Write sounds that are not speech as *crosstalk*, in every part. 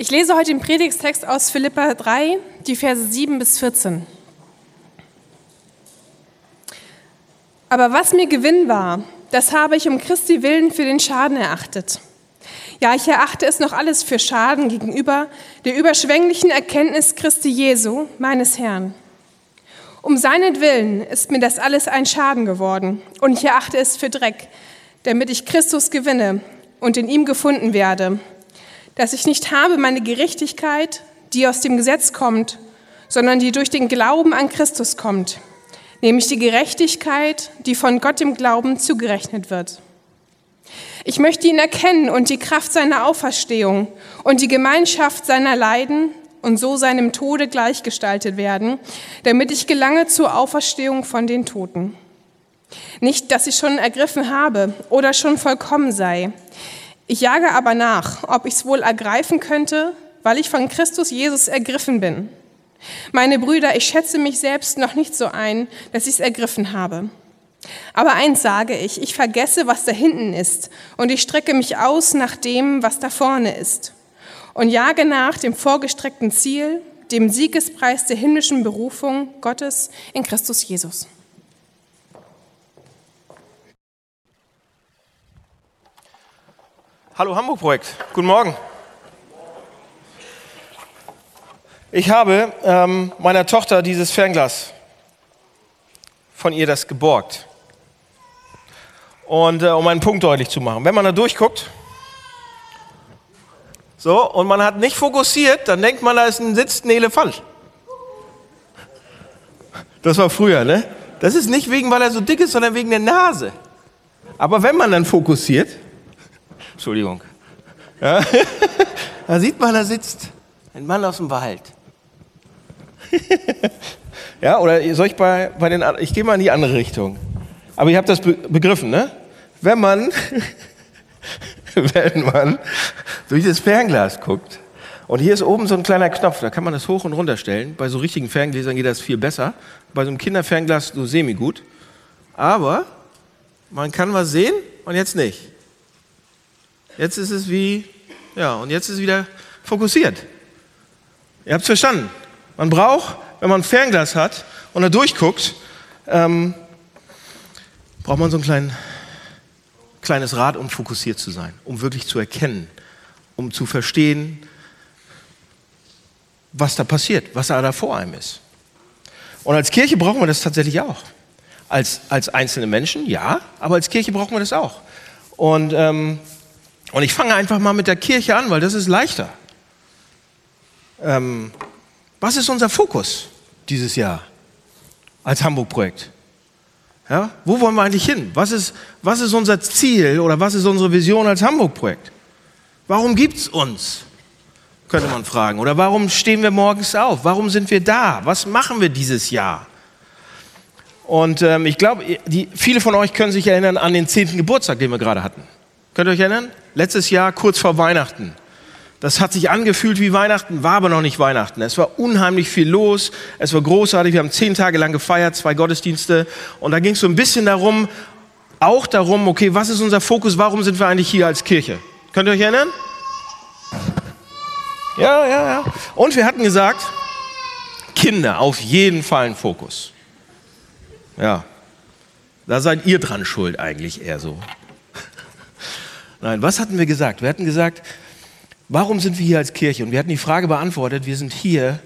Ich lese heute den Predigstext aus Philippa 3, die Verse 7 bis 14. Aber was mir Gewinn war, das habe ich um Christi willen für den Schaden erachtet. Ja, ich erachte es noch alles für Schaden gegenüber der überschwänglichen Erkenntnis Christi Jesu, meines Herrn. Um seinetwillen ist mir das alles ein Schaden geworden und ich erachte es für Dreck, damit ich Christus gewinne und in ihm gefunden werde dass ich nicht habe meine Gerechtigkeit, die aus dem Gesetz kommt, sondern die durch den Glauben an Christus kommt, nämlich die Gerechtigkeit, die von Gott im Glauben zugerechnet wird. Ich möchte ihn erkennen und die Kraft seiner Auferstehung und die Gemeinschaft seiner Leiden und so seinem Tode gleichgestaltet werden, damit ich gelange zur Auferstehung von den Toten. Nicht, dass ich schon ergriffen habe oder schon vollkommen sei. Ich jage aber nach, ob ich es wohl ergreifen könnte, weil ich von Christus Jesus ergriffen bin. Meine Brüder, ich schätze mich selbst noch nicht so ein, dass ich es ergriffen habe. Aber eins sage ich, ich vergesse, was da hinten ist, und ich strecke mich aus nach dem, was da vorne ist, und jage nach dem vorgestreckten Ziel, dem Siegespreis der himmlischen Berufung Gottes in Christus Jesus. Hallo Hamburg Projekt, guten Morgen. Ich habe ähm, meiner Tochter dieses Fernglas von ihr das geborgt. Und äh, um einen Punkt deutlich zu machen, wenn man da durchguckt, so, und man hat nicht fokussiert, dann denkt man, da ist ein sitzt ein Elefant. Das war früher, ne? Das ist nicht wegen, weil er so dick ist, sondern wegen der Nase. Aber wenn man dann fokussiert, Entschuldigung. Ja. *laughs* Da sieht man, da sitzt ein Mann aus dem Wald. *laughs* ja, oder soll ich bei, bei den, ich gehe mal in die andere Richtung. Aber ihr habt das begriffen, ne? Wenn man, *laughs* wenn man durch das Fernglas guckt, und hier ist oben so ein kleiner Knopf, da kann man das hoch und runter stellen. Bei so richtigen Ferngläsern geht das viel besser. Bei so einem Kinderfernglas so semi gut. Aber man kann was sehen und jetzt nicht. Jetzt ist es wie, ja, und jetzt ist es wieder fokussiert. Ihr habt es verstanden. Man braucht, wenn man ein Fernglas hat und da durchguckt, ähm, braucht man so ein klein, kleines Rad, um fokussiert zu sein, um wirklich zu erkennen, um zu verstehen, was da passiert, was da vor einem ist. Und als Kirche brauchen wir das tatsächlich auch. Als, als einzelne Menschen, ja, aber als Kirche brauchen wir das auch. Und ähm, und ich fange einfach mal mit der Kirche an, weil das ist leichter. Ähm, was ist unser Fokus dieses Jahr als Hamburg-Projekt? Ja, wo wollen wir eigentlich hin? Was ist, was ist unser Ziel oder was ist unsere Vision als Hamburg-Projekt? Warum gibt es uns? Könnte man fragen. Oder warum stehen wir morgens auf? Warum sind wir da? Was machen wir dieses Jahr? Und ähm, ich glaube, viele von euch können sich erinnern an den zehnten Geburtstag, den wir gerade hatten. Könnt ihr euch erinnern? Letztes Jahr kurz vor Weihnachten. Das hat sich angefühlt wie Weihnachten, war aber noch nicht Weihnachten. Es war unheimlich viel los, es war großartig. Wir haben zehn Tage lang gefeiert, zwei Gottesdienste. Und da ging es so ein bisschen darum, auch darum, okay, was ist unser Fokus? Warum sind wir eigentlich hier als Kirche? Könnt ihr euch erinnern? Ja, ja, ja. Und wir hatten gesagt, Kinder, auf jeden Fall ein Fokus. Ja, da seid ihr dran schuld eigentlich eher so. Nein, was hatten wir gesagt? Wir hatten gesagt, warum sind wir hier als Kirche? Und wir hatten die Frage beantwortet, wir sind hier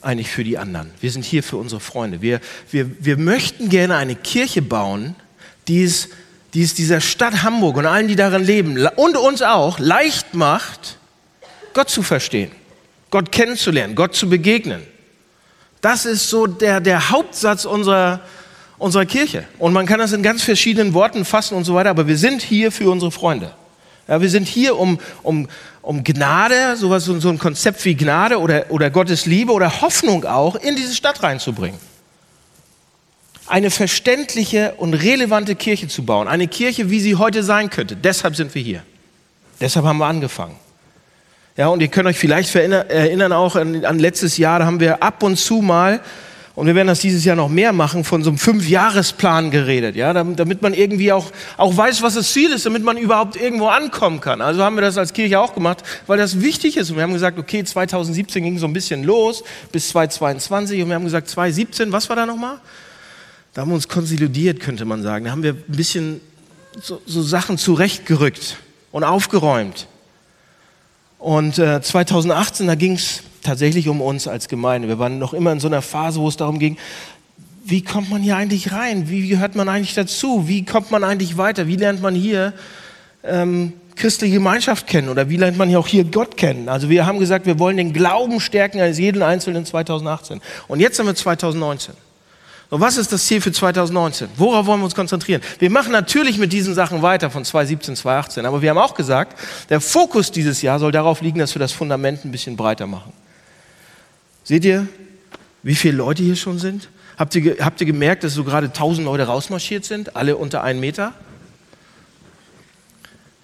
eigentlich für die anderen. Wir sind hier für unsere Freunde. Wir, wir, wir möchten gerne eine Kirche bauen, die es, die es dieser Stadt Hamburg und allen, die darin leben und uns auch leicht macht, Gott zu verstehen, Gott kennenzulernen, Gott zu begegnen. Das ist so der, der Hauptsatz unserer, unserer Kirche. Und man kann das in ganz verschiedenen Worten fassen und so weiter, aber wir sind hier für unsere Freunde. Ja, wir sind hier, um, um, um Gnade, sowas, so ein Konzept wie Gnade oder, oder Gottes Liebe oder Hoffnung auch in diese Stadt reinzubringen. Eine verständliche und relevante Kirche zu bauen. Eine Kirche, wie sie heute sein könnte. Deshalb sind wir hier. Deshalb haben wir angefangen. Ja, und ihr könnt euch vielleicht erinnern auch an, an letztes Jahr, da haben wir ab und zu mal und wir werden das dieses Jahr noch mehr machen, von so einem Fünfjahresplan geredet, ja, damit man irgendwie auch, auch weiß, was das Ziel ist, damit man überhaupt irgendwo ankommen kann. Also haben wir das als Kirche auch gemacht, weil das wichtig ist. Und wir haben gesagt, okay, 2017 ging so ein bisschen los bis 2022 und wir haben gesagt, 2017, was war da nochmal? Da haben wir uns konsolidiert, könnte man sagen. Da haben wir ein bisschen so, so Sachen zurechtgerückt und aufgeräumt. Und äh, 2018, da ging es tatsächlich um uns als Gemeinde. Wir waren noch immer in so einer Phase, wo es darum ging, wie kommt man hier eigentlich rein? Wie gehört man eigentlich dazu? Wie kommt man eigentlich weiter? Wie lernt man hier ähm, christliche Gemeinschaft kennen? Oder wie lernt man hier auch hier Gott kennen? Also wir haben gesagt, wir wollen den Glauben stärken als jeden Einzelnen 2018. Und jetzt sind wir 2019. Und was ist das Ziel für 2019? Worauf wollen wir uns konzentrieren? Wir machen natürlich mit diesen Sachen weiter von 2017, 2018, aber wir haben auch gesagt, der Fokus dieses Jahr soll darauf liegen, dass wir das Fundament ein bisschen breiter machen. Seht ihr, wie viele Leute hier schon sind? Habt ihr, habt ihr gemerkt, dass so gerade 1000 Leute rausmarschiert sind, alle unter einen Meter?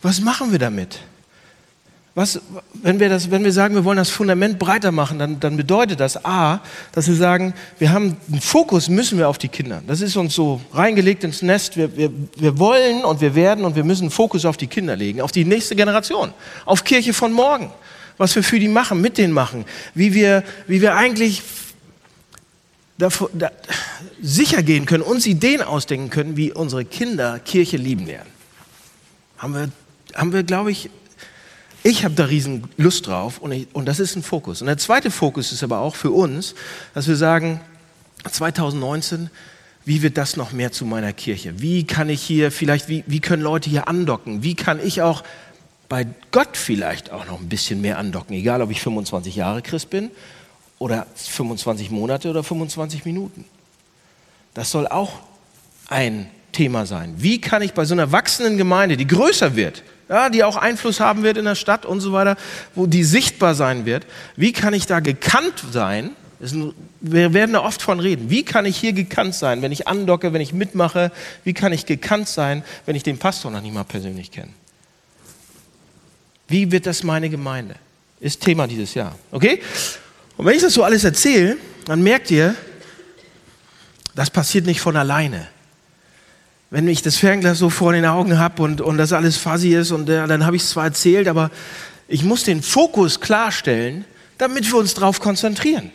Was machen wir damit? Was, wenn, wir das, wenn wir sagen, wir wollen das Fundament breiter machen, dann, dann bedeutet das A, dass wir sagen, wir haben einen Fokus, müssen wir auf die Kinder. Das ist uns so reingelegt ins Nest. Wir, wir, wir wollen und wir werden und wir müssen Fokus auf die Kinder legen, auf die nächste Generation, auf Kirche von morgen. Was wir für die machen, mit denen machen, wie wir, wie wir eigentlich davor, da, sicher gehen können, uns Ideen ausdenken können, wie unsere Kinder Kirche lieben werden. Haben wir, haben wir glaube ich, ich habe da riesen Lust drauf und, ich, und das ist ein Fokus. Und der zweite Fokus ist aber auch für uns, dass wir sagen, 2019, wie wird das noch mehr zu meiner Kirche? Wie kann ich hier vielleicht, wie, wie können Leute hier andocken? Wie kann ich auch bei Gott vielleicht auch noch ein bisschen mehr andocken? Egal, ob ich 25 Jahre Christ bin oder 25 Monate oder 25 Minuten. Das soll auch ein Thema sein. Wie kann ich bei so einer wachsenden Gemeinde, die größer wird, ja, die auch Einfluss haben wird in der Stadt und so weiter, wo die sichtbar sein wird. Wie kann ich da gekannt sein? Ein, wir werden da oft von reden. Wie kann ich hier gekannt sein, wenn ich andocke, wenn ich mitmache? Wie kann ich gekannt sein, wenn ich den Pastor noch nicht mal persönlich kenne? Wie wird das meine Gemeinde? Ist Thema dieses Jahr. Okay? Und wenn ich das so alles erzähle, dann merkt ihr, das passiert nicht von alleine wenn ich das Fernglas so vor den Augen habe und, und das alles fuzzy ist und ja, dann habe ich es zwar erzählt, aber ich muss den Fokus klarstellen, damit wir uns darauf konzentrieren.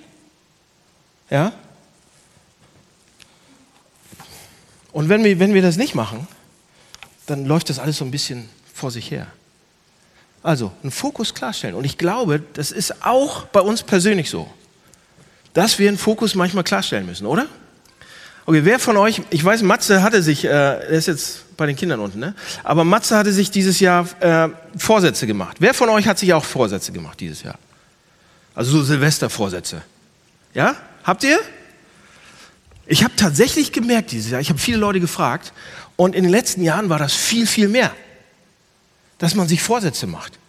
Ja? Und wenn wir, wenn wir das nicht machen, dann läuft das alles so ein bisschen vor sich her. Also, einen Fokus klarstellen. Und ich glaube, das ist auch bei uns persönlich so, dass wir einen Fokus manchmal klarstellen müssen, oder? Okay, wer von euch, ich weiß, Matze hatte sich, äh, er ist jetzt bei den Kindern unten, ne? aber Matze hatte sich dieses Jahr äh, Vorsätze gemacht. Wer von euch hat sich auch Vorsätze gemacht dieses Jahr? Also so Silvestervorsätze. Ja? Habt ihr? Ich habe tatsächlich gemerkt dieses Jahr, ich habe viele Leute gefragt und in den letzten Jahren war das viel, viel mehr, dass man sich Vorsätze macht.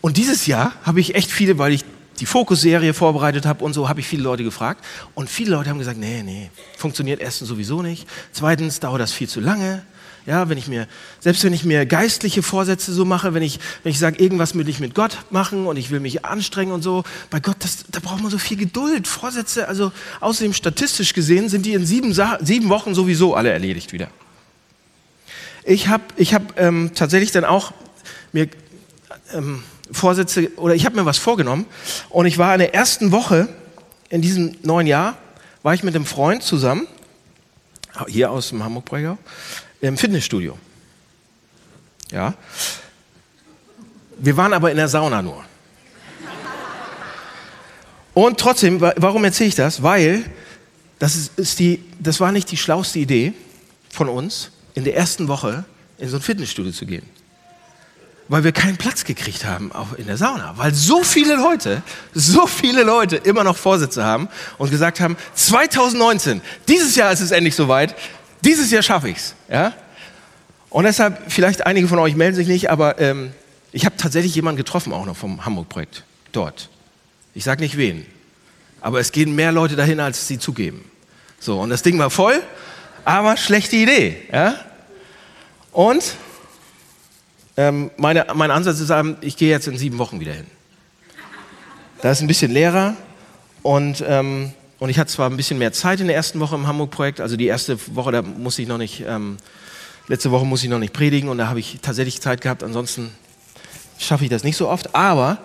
Und dieses Jahr habe ich echt viele, weil ich die Fokus-Serie vorbereitet habe und so, habe ich viele Leute gefragt. Und viele Leute haben gesagt, nee, nee, funktioniert erstens sowieso nicht. Zweitens dauert das viel zu lange. Ja, wenn ich mir, selbst wenn ich mir geistliche Vorsätze so mache, wenn ich, wenn ich sage, irgendwas will ich mit Gott machen und ich will mich anstrengen und so, bei Gott, das, da braucht man so viel Geduld. Vorsätze, also außerdem statistisch gesehen sind die in sieben, sieben Wochen sowieso alle erledigt wieder. Ich habe ich hab, ähm, tatsächlich dann auch mir ähm, Vorsätze oder ich habe mir was vorgenommen und ich war in der ersten Woche in diesem neuen Jahr, war ich mit einem Freund zusammen, hier aus dem Hamburg-Bregau, im Fitnessstudio. Ja. Wir waren aber in der Sauna nur. Und trotzdem, warum erzähle ich das? Weil das, ist die, das war nicht die schlauste Idee von uns, in der ersten Woche in so ein Fitnessstudio zu gehen weil wir keinen Platz gekriegt haben auch in der Sauna, weil so viele Leute, so viele Leute immer noch Vorsätze haben und gesagt haben, 2019, dieses Jahr ist es endlich soweit, dieses Jahr schaffe ich's, ja? Und deshalb, vielleicht einige von euch melden sich nicht, aber ähm, ich habe tatsächlich jemanden getroffen, auch noch vom Hamburg-Projekt, dort. Ich sage nicht wen, aber es gehen mehr Leute dahin, als sie zugeben. So, und das Ding war voll, aber schlechte Idee, ja? Und ähm, meine, mein Ansatz ist, ich gehe jetzt in sieben Wochen wieder hin. Da ist ein bisschen leerer und ähm, und ich hatte zwar ein bisschen mehr Zeit in der ersten Woche im Hamburg-Projekt, also die erste Woche, da musste ich noch nicht, ähm, letzte Woche musste ich noch nicht predigen und da habe ich tatsächlich Zeit gehabt, ansonsten schaffe ich das nicht so oft, aber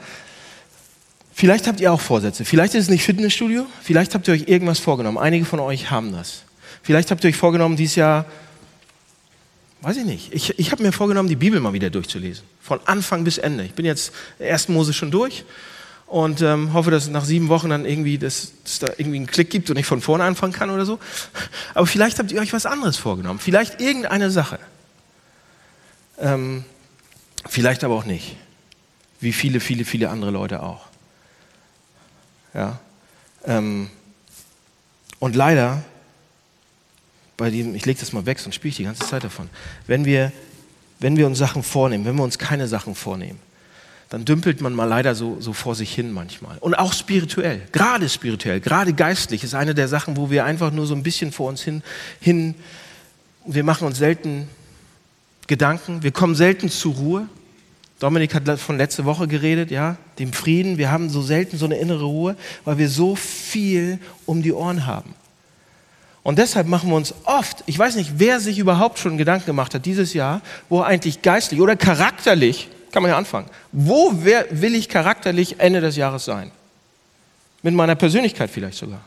vielleicht habt ihr auch Vorsätze. Vielleicht ist es nicht Fitnessstudio, vielleicht habt ihr euch irgendwas vorgenommen. Einige von euch haben das. Vielleicht habt ihr euch vorgenommen, dieses Jahr, weiß ich nicht, ich, ich habe mir vorgenommen, die Bibel mal wieder durchzulesen. Von Anfang bis Ende. Ich bin jetzt ersten Mose schon durch und ähm, hoffe, dass es nach sieben Wochen dann irgendwie, dass es da irgendwie einen Klick gibt und ich von vorne anfangen kann oder so. Aber vielleicht habt ihr euch was anderes vorgenommen. Vielleicht irgendeine Sache. Ähm, vielleicht aber auch nicht. Wie viele, viele, viele andere Leute auch. Ja. Ähm, und leider, bei diesem, ich lege das mal weg, sonst spiele ich die ganze Zeit davon. Wenn wir, wenn wir uns Sachen vornehmen, wenn wir uns keine Sachen vornehmen, dann dümpelt man mal leider so, so vor sich hin manchmal. Und auch spirituell, gerade spirituell, gerade geistlich ist eine der Sachen, wo wir einfach nur so ein bisschen vor uns hin, hin wir machen uns selten Gedanken, wir kommen selten zur Ruhe. Dominik hat von letzter Woche geredet, ja, dem Frieden. Wir haben so selten so eine innere Ruhe, weil wir so viel um die Ohren haben. Und deshalb machen wir uns oft, ich weiß nicht, wer sich überhaupt schon Gedanken gemacht hat dieses Jahr, wo eigentlich geistlich oder charakterlich kann man ja anfangen. Wo wer, will ich charakterlich Ende des Jahres sein? Mit meiner Persönlichkeit vielleicht sogar.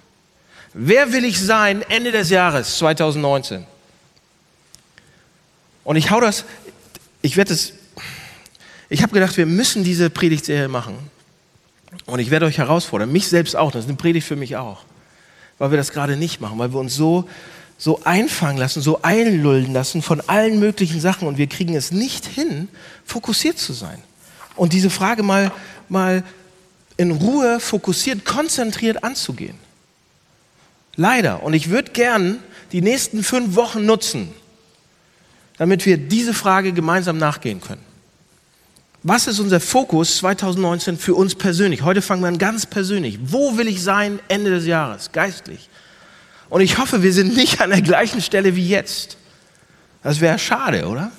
Wer will ich sein Ende des Jahres 2019? Und ich hau das, ich werde es, ich habe gedacht, wir müssen diese Predigtserie machen. Und ich werde euch herausfordern, mich selbst auch, das ist eine Predigt für mich auch, weil wir das gerade nicht machen, weil wir uns so so einfangen lassen, so einlullen lassen von allen möglichen Sachen und wir kriegen es nicht hin, fokussiert zu sein. Und diese Frage mal, mal in Ruhe, fokussiert, konzentriert anzugehen. Leider. Und ich würde gern die nächsten fünf Wochen nutzen, damit wir diese Frage gemeinsam nachgehen können. Was ist unser Fokus 2019 für uns persönlich? Heute fangen wir an ganz persönlich. Wo will ich sein Ende des Jahres, geistlich? Und ich hoffe, wir sind nicht an der gleichen Stelle wie jetzt. Das wäre schade, oder?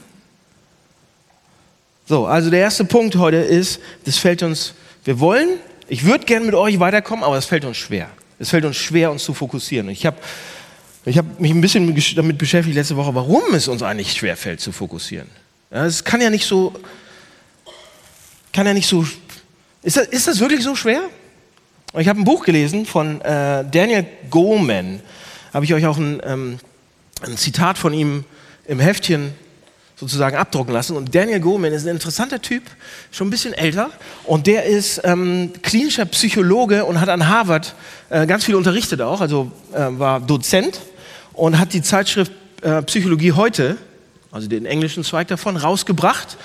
So, also der erste Punkt heute ist, das fällt uns, wir wollen, ich würde gerne mit euch weiterkommen, aber es fällt uns schwer. Es fällt uns schwer, uns zu fokussieren. Ich habe ich hab mich ein bisschen damit beschäftigt letzte Woche, warum es uns eigentlich schwer fällt, zu fokussieren. Es kann ja nicht so, kann ja nicht so, ist das, ist das wirklich so schwer? Ich habe ein Buch gelesen von äh, Daniel Goleman habe ich euch auch ein, ähm, ein Zitat von ihm im Heftchen sozusagen abdrucken lassen. Und Daniel Goleman ist ein interessanter Typ, schon ein bisschen älter. Und der ist ähm, klinischer Psychologe und hat an Harvard äh, ganz viel unterrichtet auch, also äh, war Dozent und hat die Zeitschrift äh, Psychologie heute, also den englischen Zweig davon, rausgebracht.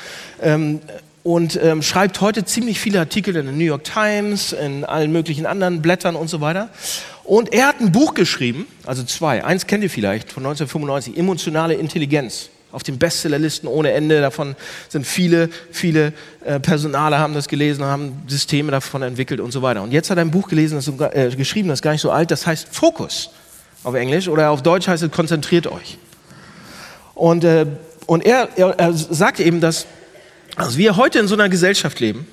Ähm, und ähm, schreibt heute ziemlich viele Artikel in der New York Times, in allen möglichen anderen Blättern und so weiter. Und er hat ein Buch geschrieben, also zwei. Eins kennt ihr vielleicht von 1995, Emotionale Intelligenz. Auf den Bestsellerlisten ohne Ende. Davon sind viele, viele äh, Personale haben das gelesen, haben Systeme davon entwickelt und so weiter. Und jetzt hat er ein Buch gelesen, das, äh, geschrieben, das ist gar nicht so alt, das heißt Fokus auf Englisch oder auf Deutsch heißt es konzentriert euch. Und, äh, und er, er, er sagt eben, dass also wir heute in so einer Gesellschaft leben,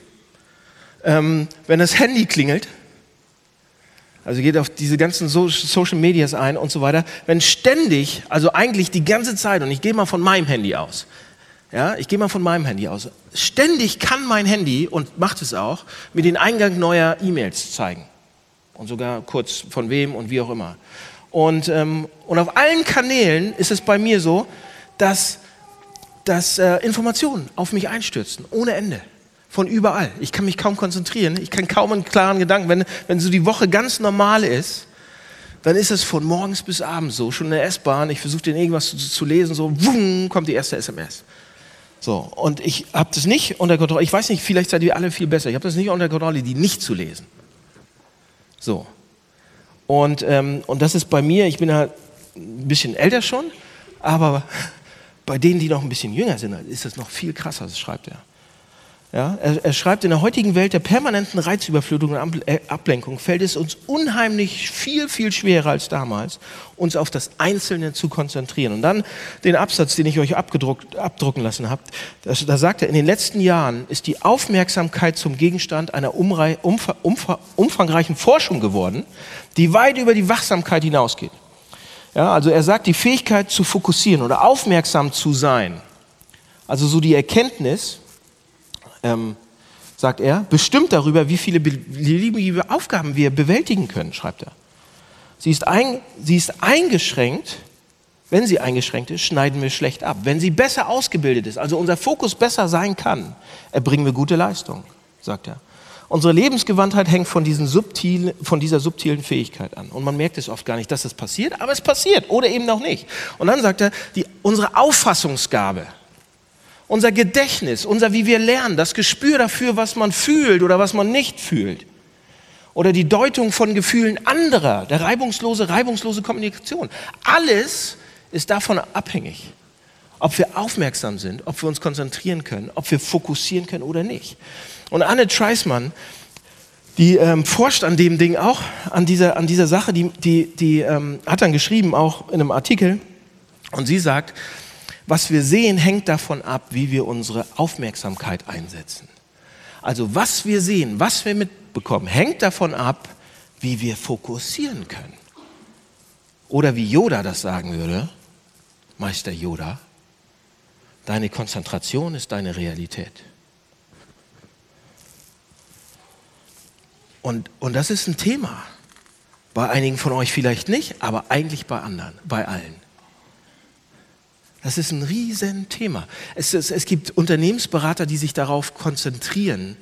ähm, wenn das Handy klingelt, also geht auf diese ganzen Social Medias ein und so weiter, wenn ständig, also eigentlich die ganze Zeit, und ich gehe mal von meinem Handy aus, ja, ich gehe mal von meinem Handy aus, ständig kann mein Handy, und macht es auch, mir den Eingang neuer E-Mails zeigen. Und sogar kurz von wem und wie auch immer. Und, ähm, und auf allen Kanälen ist es bei mir so, dass, dass äh, Informationen auf mich einstürzen, ohne Ende von überall. Ich kann mich kaum konzentrieren. Ich kann kaum einen klaren Gedanken. Wenn, wenn so die Woche ganz normal ist, dann ist es von morgens bis abends so. Schon in der S-Bahn, ich versuche den irgendwas zu, zu, lesen, so, wumm, kommt die erste SMS. So, und ich habe das nicht unter Kontrolle. Ich weiß nicht, vielleicht seid ihr alle viel besser. Ich habe das nicht unter Kontrolle, die nicht zu lesen. So. Und, ähm, und das ist bei mir, ich bin ja ein bisschen älter schon, aber bei denen, die noch ein bisschen jünger sind, ist das noch viel krasser, das schreibt er. Ja, er, er, schreibt, in der heutigen Welt der permanenten Reizüberflutung und äh, Ablenkung fällt es uns unheimlich viel, viel schwerer als damals, uns auf das Einzelne zu konzentrieren. Und dann den Absatz, den ich euch abdrucken lassen habe, da sagt er, in den letzten Jahren ist die Aufmerksamkeit zum Gegenstand einer umfangreichen Forschung geworden, die weit über die Wachsamkeit hinausgeht. Ja, also er sagt, die Fähigkeit zu fokussieren oder aufmerksam zu sein, also so die Erkenntnis, ähm, sagt er, bestimmt darüber, wie viele beliebige Aufgaben wir bewältigen können, schreibt er. Sie ist, ein, sie ist eingeschränkt, wenn sie eingeschränkt ist, schneiden wir schlecht ab. Wenn sie besser ausgebildet ist, also unser Fokus besser sein kann, erbringen wir gute Leistung, sagt er. Unsere Lebensgewandtheit hängt von, subtilen, von dieser subtilen Fähigkeit an. Und man merkt es oft gar nicht, dass das passiert, aber es passiert oder eben noch nicht. Und dann sagt er, die, unsere Auffassungsgabe, unser Gedächtnis, unser wie wir lernen, das Gespür dafür, was man fühlt oder was man nicht fühlt. Oder die Deutung von Gefühlen anderer, der reibungslose, reibungslose Kommunikation. Alles ist davon abhängig, ob wir aufmerksam sind, ob wir uns konzentrieren können, ob wir fokussieren können oder nicht. Und Anne Treismann, die ähm, forscht an dem Ding auch, an dieser, an dieser Sache, die, die, die ähm, hat dann geschrieben, auch in einem Artikel, und sie sagt, was wir sehen, hängt davon ab, wie wir unsere Aufmerksamkeit einsetzen. Also was wir sehen, was wir mitbekommen, hängt davon ab, wie wir fokussieren können. Oder wie Yoda das sagen würde, Meister Yoda, deine Konzentration ist deine Realität. Und, und das ist ein Thema. Bei einigen von euch vielleicht nicht, aber eigentlich bei anderen, bei allen. Das ist ein Riesenthema. Es, es, es gibt Unternehmensberater, die sich darauf konzentrieren,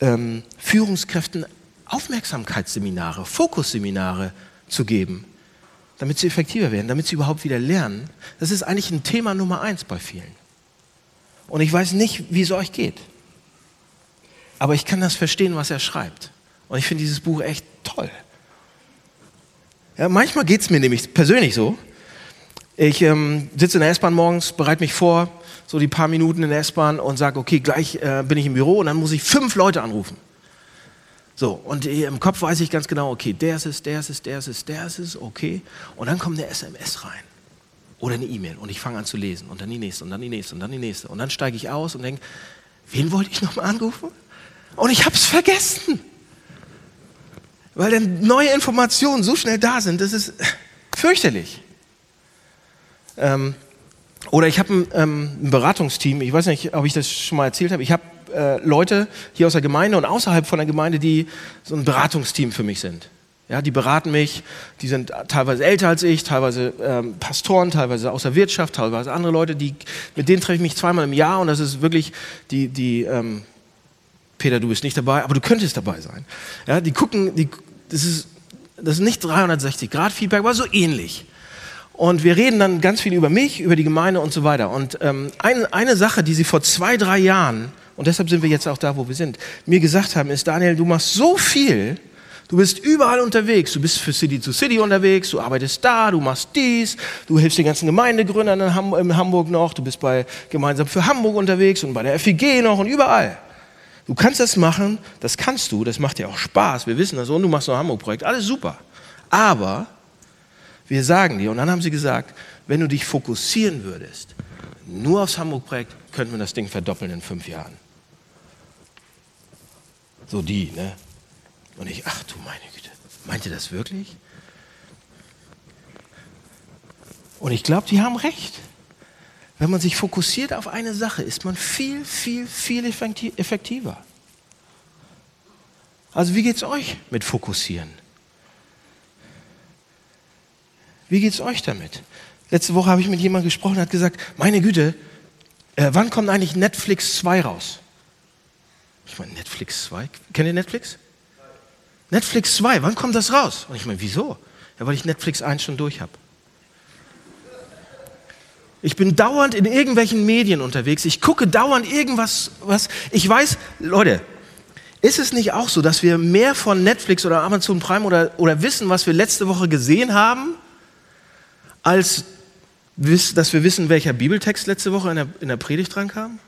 ähm, Führungskräften Aufmerksamkeitsseminare, Fokusseminare zu geben, damit sie effektiver werden, damit sie überhaupt wieder lernen. Das ist eigentlich ein Thema Nummer eins bei vielen. Und ich weiß nicht, wie es euch geht. Aber ich kann das verstehen, was er schreibt. Und ich finde dieses Buch echt toll. Ja, manchmal geht es mir nämlich persönlich so, ich ähm, sitze in der S-Bahn morgens, bereite mich vor, so die paar Minuten in der S-Bahn und sage, okay, gleich äh, bin ich im Büro und dann muss ich fünf Leute anrufen. So, und im Kopf weiß ich ganz genau, okay, der ist es, der ist es, der ist es, der ist es, okay. Und dann kommt eine SMS rein oder eine E-Mail und ich fange an zu lesen und dann die nächste und dann die nächste und dann die nächste. Und dann steige ich aus und denke, wen wollte ich nochmal anrufen? Und ich habe es vergessen. Weil dann neue Informationen so schnell da sind, das ist fürchterlich. Ähm, oder ich habe ein, ähm, ein, Beratungsteam, ich weiß nicht, ob ich das schon mal erzählt habe, ich habe äh, Leute hier aus der Gemeinde und außerhalb von der Gemeinde, die so ein Beratungsteam für mich sind. Ja, die beraten mich, die sind teilweise älter als ich, teilweise ähm, Pastoren, teilweise aus der Wirtschaft, teilweise andere Leute, die, mit denen treffe ich mich zweimal im Jahr und das ist wirklich die, die ähm, Peter, du bist nicht dabei, aber du könntest dabei sein. Ja, die gucken, die, das, ist, das ist nicht 360 Grad Feedback, aber so ähnlich. Und wir reden dann ganz viel über mich, über die Gemeinde und so weiter. Und ähm, ein, eine Sache, die sie vor zwei, drei Jahren, und deshalb sind wir jetzt auch da, wo wir sind, mir gesagt haben, ist, Daniel, du machst so viel, du bist überall unterwegs, du bist für City to City unterwegs, du arbeitest da, du machst dies, du hilfst den ganzen Gemeindegründern in, Ham in Hamburg noch, du bist bei Gemeinsam für Hamburg unterwegs und bei der FIG noch und überall. Du kannst das machen, das kannst du, das macht dir auch Spaß, wir wissen das und du machst noch ein Hamburg-Projekt, alles super. Aber wir sagen dir, und dann haben sie gesagt, wenn du dich fokussieren würdest, nur aufs Hamburg-Projekt, könnten wir das Ding verdoppeln in fünf Jahren. So die, ne? Und ich, ach du meine Güte, meint ihr das wirklich? Und ich glaube, die haben recht. Wenn man sich fokussiert auf eine Sache, ist man viel, viel, viel effektiver. Also wie geht es euch mit Fokussieren? Wie geht es euch damit? Letzte Woche habe ich mit jemandem gesprochen, der hat gesagt, meine Güte, äh, wann kommt eigentlich Netflix 2 raus? Ich meine, Netflix 2? Kennt ihr Netflix? Netflix 2, wann kommt das raus? Und ich meine, wieso? Ja, weil ich Netflix 1 schon durch habe. Ich bin dauernd in irgendwelchen Medien unterwegs. Ich gucke dauernd irgendwas, was ich weiß, Leute, ist es nicht auch so, dass wir mehr von Netflix oder Amazon Prime oder, oder wissen, was wir letzte Woche gesehen haben, als dass wir wissen, welcher Bibeltext letzte Woche in der, in der Predigt dran kam?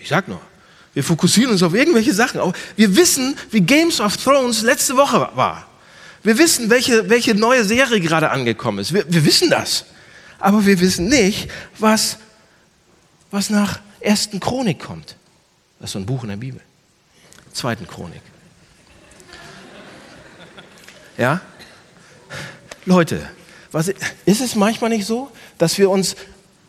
Ich sag nur. Wir fokussieren uns auf irgendwelche Sachen. Wir wissen, wie Games of Thrones letzte Woche war. Wir wissen, welche, welche neue Serie gerade angekommen ist. Wir, wir wissen das. Aber wir wissen nicht, was, was nach ersten Chronik kommt. Das ist so ein Buch in der Bibel. Zweiten Chronik. Ja? Leute, was, ist es manchmal nicht so, dass wir uns,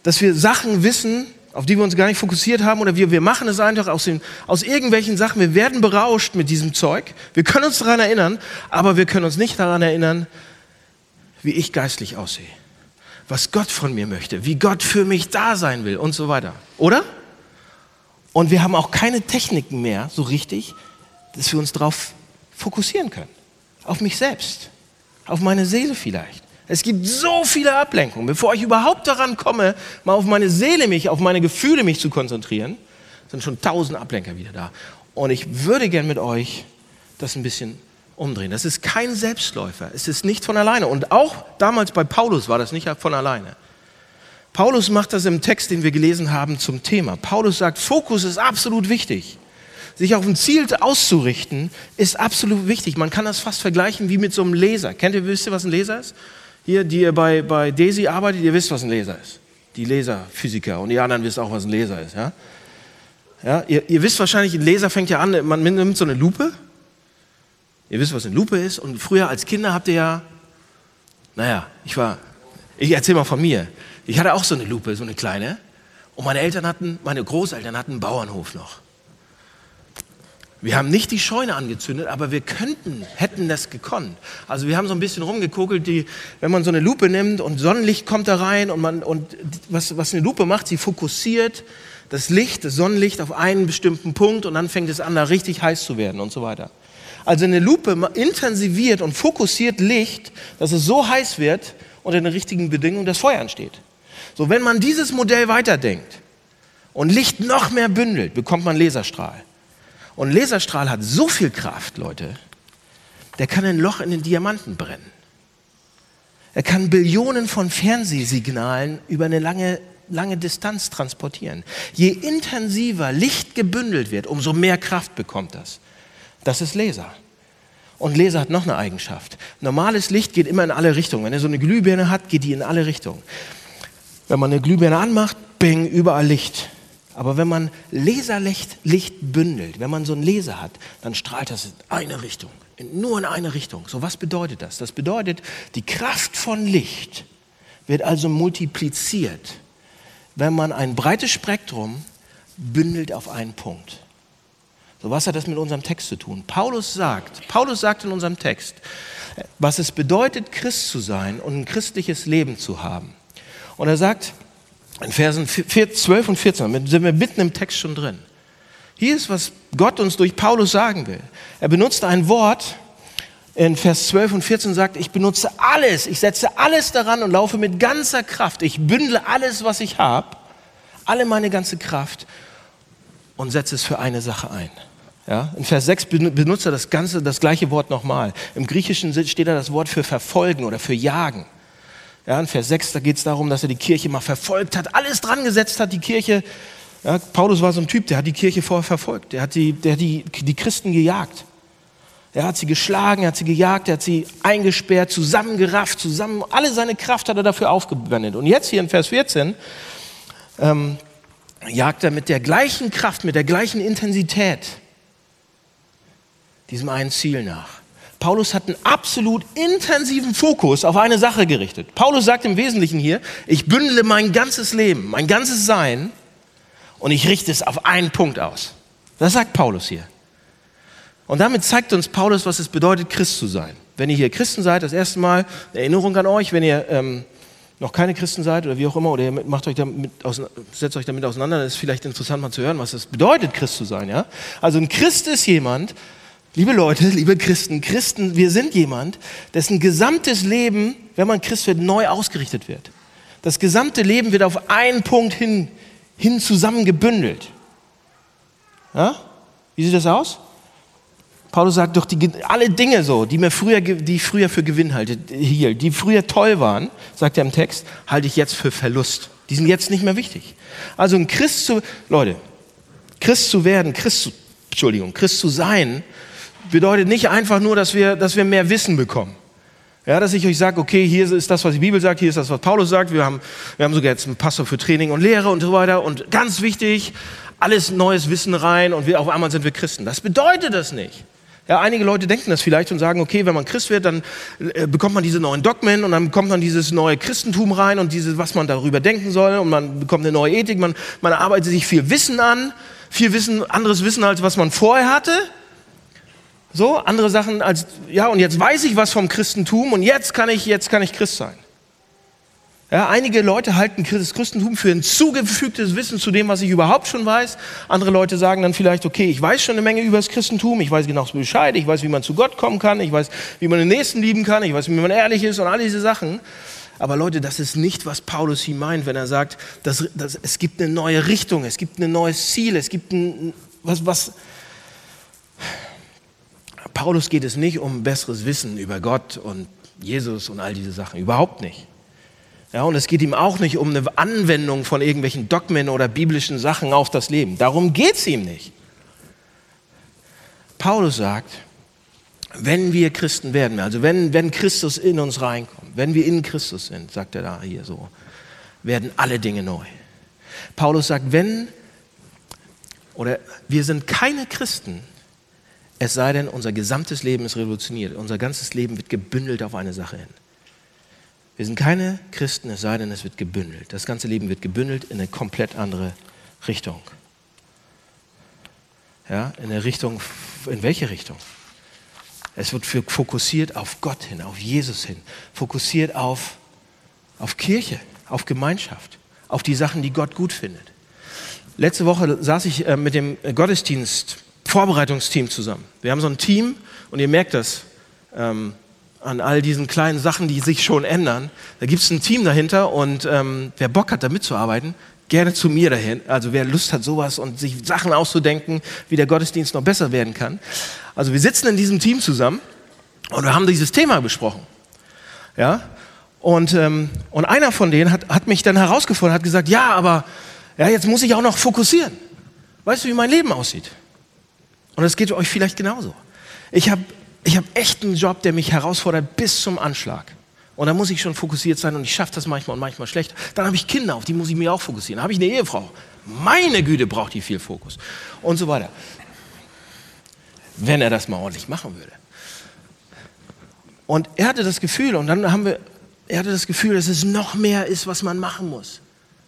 dass wir Sachen wissen, auf die wir uns gar nicht fokussiert haben oder wir, wir machen es einfach aus, den, aus irgendwelchen Sachen. Wir werden berauscht mit diesem Zeug. Wir können uns daran erinnern, aber wir können uns nicht daran erinnern, wie ich geistlich aussehe. Was Gott von mir möchte, wie Gott für mich da sein will und so weiter. Oder? Und wir haben auch keine Techniken mehr so richtig, dass wir uns darauf fokussieren können. Auf mich selbst, auf meine Seele vielleicht. Es gibt so viele Ablenkungen. Bevor ich überhaupt daran komme, mal auf meine Seele mich, auf meine Gefühle mich zu konzentrieren, sind schon tausend Ablenker wieder da. Und ich würde gern mit euch das ein bisschen umdrehen. Das ist kein Selbstläufer. Es ist nicht von alleine. Und auch damals bei Paulus war das nicht von alleine. Paulus macht das im Text, den wir gelesen haben, zum Thema. Paulus sagt, Fokus ist absolut wichtig. Sich auf ein Ziel auszurichten, ist absolut wichtig. Man kann das fast vergleichen wie mit so einem Laser. Kennt ihr, wisst ihr, was ein Laser ist? Hier, die ihr bei, bei DESI arbeitet, ihr wisst, was ein Laser ist. Die Laserphysiker und die anderen wissen auch, was ein Laser ist. Ja? Ja, ihr, ihr wisst wahrscheinlich, ein Laser fängt ja an, man nimmt so eine Lupe. Ihr wisst, was eine Lupe ist. Und früher als Kinder habt ihr ja, naja, ich war, ich erzähle mal von mir. Ich hatte auch so eine Lupe, so eine kleine. Und meine Eltern hatten, meine Großeltern hatten einen Bauernhof noch. Wir haben nicht die Scheune angezündet, aber wir könnten, hätten das gekonnt. Also wir haben so ein bisschen rumgekokelt, die, wenn man so eine Lupe nimmt und Sonnenlicht kommt da rein und, man, und was, was eine Lupe macht, sie fokussiert das Licht, das Sonnenlicht auf einen bestimmten Punkt und dann fängt es an, da richtig heiß zu werden und so weiter. Also eine Lupe intensiviert und fokussiert Licht, dass es so heiß wird unter den richtigen Bedingungen, dass Feuer entsteht. So, wenn man dieses Modell weiterdenkt und Licht noch mehr bündelt, bekommt man Laserstrahl. Und Laserstrahl hat so viel Kraft, Leute, der kann ein Loch in den Diamanten brennen. Er kann Billionen von Fernsehsignalen über eine lange, lange Distanz transportieren. Je intensiver Licht gebündelt wird, umso mehr Kraft bekommt das. Das ist Laser. Und Laser hat noch eine Eigenschaft. Normales Licht geht immer in alle Richtungen. Wenn er so eine Glühbirne hat, geht die in alle Richtungen. Wenn man eine Glühbirne anmacht, bing, überall Licht. Aber wenn man Laserlicht Licht bündelt, wenn man so einen Laser hat, dann strahlt das in eine Richtung, in, nur in eine Richtung. So was bedeutet das? Das bedeutet, die Kraft von Licht wird also multipliziert, wenn man ein breites Spektrum bündelt auf einen Punkt. So was hat das mit unserem Text zu tun? Paulus sagt, Paulus sagt in unserem Text, was es bedeutet, Christ zu sein und ein christliches Leben zu haben. Und er sagt, in Versen 12 und 14 sind wir mitten im Text schon drin. Hier ist, was Gott uns durch Paulus sagen will. Er benutzt ein Wort in Vers 12 und 14 sagt, ich benutze alles, ich setze alles daran und laufe mit ganzer Kraft. Ich bündle alles, was ich habe, alle meine ganze Kraft und setze es für eine Sache ein. Ja, in Vers 6 benutzt er das, ganze, das gleiche Wort nochmal. Im Griechischen steht da das Wort für verfolgen oder für jagen. Ja, in Vers 6, da geht es darum, dass er die Kirche mal verfolgt hat, alles dran gesetzt hat, die Kirche. Ja, Paulus war so ein Typ, der hat die Kirche vorher verfolgt, der hat die, der hat die, die Christen gejagt. Er hat sie geschlagen, er hat sie gejagt, er hat sie eingesperrt, zusammengerafft, zusammen, alle seine Kraft hat er dafür aufgewendet. Und jetzt hier in Vers 14 ähm, jagt er mit der gleichen Kraft, mit der gleichen Intensität diesem einen Ziel nach. Paulus hat einen absolut intensiven Fokus auf eine Sache gerichtet. Paulus sagt im Wesentlichen hier, ich bündele mein ganzes Leben, mein ganzes Sein und ich richte es auf einen Punkt aus. Das sagt Paulus hier. Und damit zeigt uns Paulus, was es bedeutet, Christ zu sein. Wenn ihr hier Christen seid, das erste Mal, Erinnerung an euch, wenn ihr ähm, noch keine Christen seid oder wie auch immer, oder ihr macht euch damit, setzt euch damit auseinander, dann ist vielleicht interessant mal zu hören, was es bedeutet, Christ zu sein. Ja? Also ein Christ ist jemand, Liebe Leute, *laughs* liebe Christen, Christen, wir sind jemand, dessen gesamtes Leben, wenn man Christ wird, neu ausgerichtet wird. Das gesamte Leben wird auf einen Punkt hin, hin zusammen. Ja? Wie sieht das aus? Paulus sagt doch, die, alle Dinge so, die, mir früher, die ich früher für Gewinn halte, hielt, die früher toll waren, sagt er im Text, halte ich jetzt für Verlust. Die sind jetzt nicht mehr wichtig. Also ein Christ zu, Leute, Christ zu werden, Christ zu, Entschuldigung, Christ zu sein, bedeutet nicht einfach nur, dass wir, dass wir mehr Wissen bekommen. Ja, dass ich euch sage, okay, hier ist das, was die Bibel sagt, hier ist das, was Paulus sagt. Wir haben, wir haben sogar jetzt einen Pastor für Training und Lehre und so weiter. Und ganz wichtig, alles neues Wissen rein und wir, auf einmal sind wir Christen. Das bedeutet das nicht. Ja, einige Leute denken das vielleicht und sagen, okay, wenn man Christ wird, dann äh, bekommt man diese neuen Dogmen und dann bekommt man dieses neue Christentum rein und dieses, was man darüber denken soll und man bekommt eine neue Ethik, man, man arbeitet sich viel Wissen an, viel Wissen, anderes Wissen als was man vorher hatte. So, andere Sachen als, ja, und jetzt weiß ich was vom Christentum und jetzt kann ich, jetzt kann ich Christ sein. Ja, einige Leute halten das Christentum für ein zugefügtes Wissen zu dem, was ich überhaupt schon weiß. Andere Leute sagen dann vielleicht, okay, ich weiß schon eine Menge über das Christentum, ich weiß genau Bescheid, ich weiß, wie man zu Gott kommen kann, ich weiß, wie man den Nächsten lieben kann, ich weiß, wie man ehrlich ist und all diese Sachen. Aber Leute, das ist nicht, was Paulus hier meint, wenn er sagt, dass, dass es gibt eine neue Richtung, es gibt ein neues Ziel, es gibt ein, was, was. Paulus geht es nicht um besseres Wissen über Gott und Jesus und all diese Sachen, überhaupt nicht. Ja, und es geht ihm auch nicht um eine Anwendung von irgendwelchen Dogmen oder biblischen Sachen auf das Leben. Darum geht es ihm nicht. Paulus sagt, wenn wir Christen werden, also wenn, wenn Christus in uns reinkommt, wenn wir in Christus sind, sagt er da hier so, werden alle Dinge neu. Paulus sagt, wenn, oder wir sind keine Christen, es sei denn, unser gesamtes Leben ist revolutioniert, unser ganzes Leben wird gebündelt auf eine Sache hin. Wir sind keine Christen, es sei denn, es wird gebündelt. Das ganze Leben wird gebündelt in eine komplett andere Richtung. Ja, in eine Richtung, in welche Richtung? Es wird fokussiert auf Gott hin, auf Jesus hin, fokussiert auf, auf Kirche, auf Gemeinschaft, auf die Sachen, die Gott gut findet. Letzte Woche saß ich äh, mit dem Gottesdienst Vorbereitungsteam zusammen. Wir haben so ein Team und ihr merkt das. Ähm, an all diesen kleinen Sachen, die sich schon ändern. Da gibt es ein Team dahinter und ähm, wer Bock hat, da mitzuarbeiten, gerne zu mir dahin. Also wer Lust hat, sowas und sich Sachen auszudenken, wie der Gottesdienst noch besser werden kann. Also wir sitzen in diesem Team zusammen und wir haben dieses Thema besprochen. Ja, und, ähm, und einer von denen hat, hat mich dann herausgefordert, hat gesagt, ja, aber ja, jetzt muss ich auch noch fokussieren. Weißt du, wie mein Leben aussieht? Und es geht euch vielleicht genauso. Ich habe ich habe echt einen Job, der mich herausfordert bis zum Anschlag. Und da muss ich schon fokussiert sein und ich schaffe das manchmal und manchmal schlecht. Dann habe ich Kinder, auf die muss ich mir auch fokussieren. Dann habe ich eine Ehefrau. Meine Güte, braucht die viel Fokus. Und so weiter. Wenn er das mal ordentlich machen würde. Und er hatte das Gefühl, und dann haben wir, er hatte das Gefühl, dass es noch mehr ist, was man machen muss.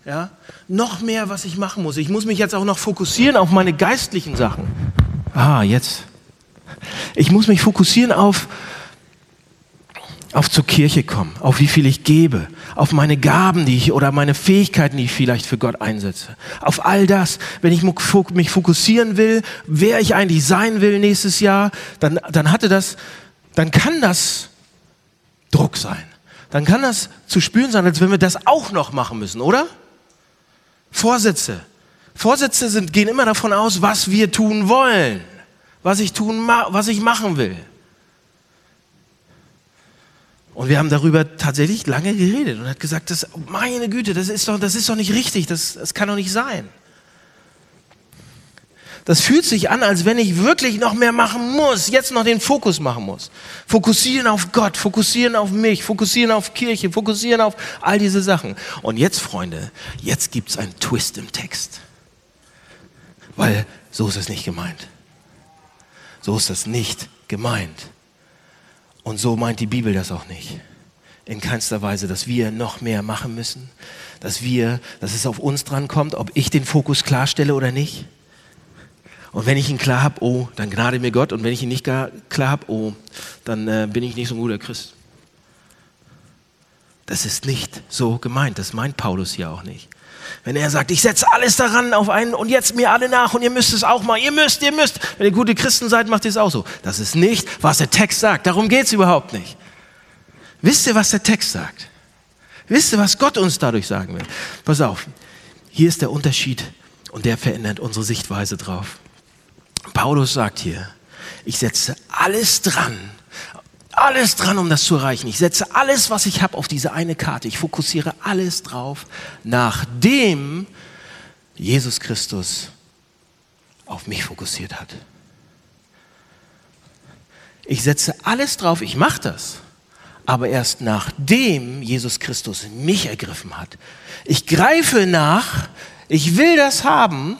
Ja? Noch mehr, was ich machen muss. Ich muss mich jetzt auch noch fokussieren auf meine geistlichen Sachen. Ah, jetzt ich muss mich fokussieren auf, auf zur Kirche kommen, auf wie viel ich gebe, auf meine Gaben, die ich oder meine Fähigkeiten, die ich vielleicht für Gott einsetze. Auf all das, wenn ich mich fokussieren will, wer ich eigentlich sein will nächstes Jahr, dann, dann hatte das, dann kann das Druck sein. Dann kann das zu spüren sein, als wenn wir das auch noch machen müssen, oder? Vorsätze. Vorsätze sind, gehen immer davon aus, was wir tun wollen was ich tun, was ich machen will. Und wir haben darüber tatsächlich lange geredet und hat gesagt, das, meine Güte, das ist doch, das ist doch nicht richtig, das, das kann doch nicht sein. Das fühlt sich an, als wenn ich wirklich noch mehr machen muss, jetzt noch den Fokus machen muss. Fokussieren auf Gott, fokussieren auf mich, fokussieren auf Kirche, fokussieren auf all diese Sachen. Und jetzt, Freunde, jetzt gibt es einen Twist im Text. Weil so ist es nicht gemeint. So ist das nicht gemeint. Und so meint die Bibel das auch nicht. In keinster Weise, dass wir noch mehr machen müssen, dass wir, dass es auf uns dran kommt, ob ich den Fokus klarstelle oder nicht. Und wenn ich ihn klar habe, oh, dann gnade mir Gott. Und wenn ich ihn nicht klar habe, oh, dann äh, bin ich nicht so ein guter Christ. Das ist nicht so gemeint. Das meint Paulus hier auch nicht. Wenn er sagt, ich setze alles daran auf einen und jetzt mir alle nach und ihr müsst es auch mal, ihr müsst, ihr müsst. Wenn ihr gute Christen seid, macht ihr es auch so. Das ist nicht, was der Text sagt. Darum geht es überhaupt nicht. Wisst ihr, was der Text sagt? Wisst ihr, was Gott uns dadurch sagen will? Pass auf, hier ist der Unterschied und der verändert unsere Sichtweise drauf. Paulus sagt hier, ich setze alles dran, alles dran, um das zu erreichen. Ich setze alles, was ich habe, auf diese eine Karte. Ich fokussiere alles drauf, nachdem Jesus Christus auf mich fokussiert hat. Ich setze alles drauf, ich mache das, aber erst nachdem Jesus Christus mich ergriffen hat. Ich greife nach, ich will das haben,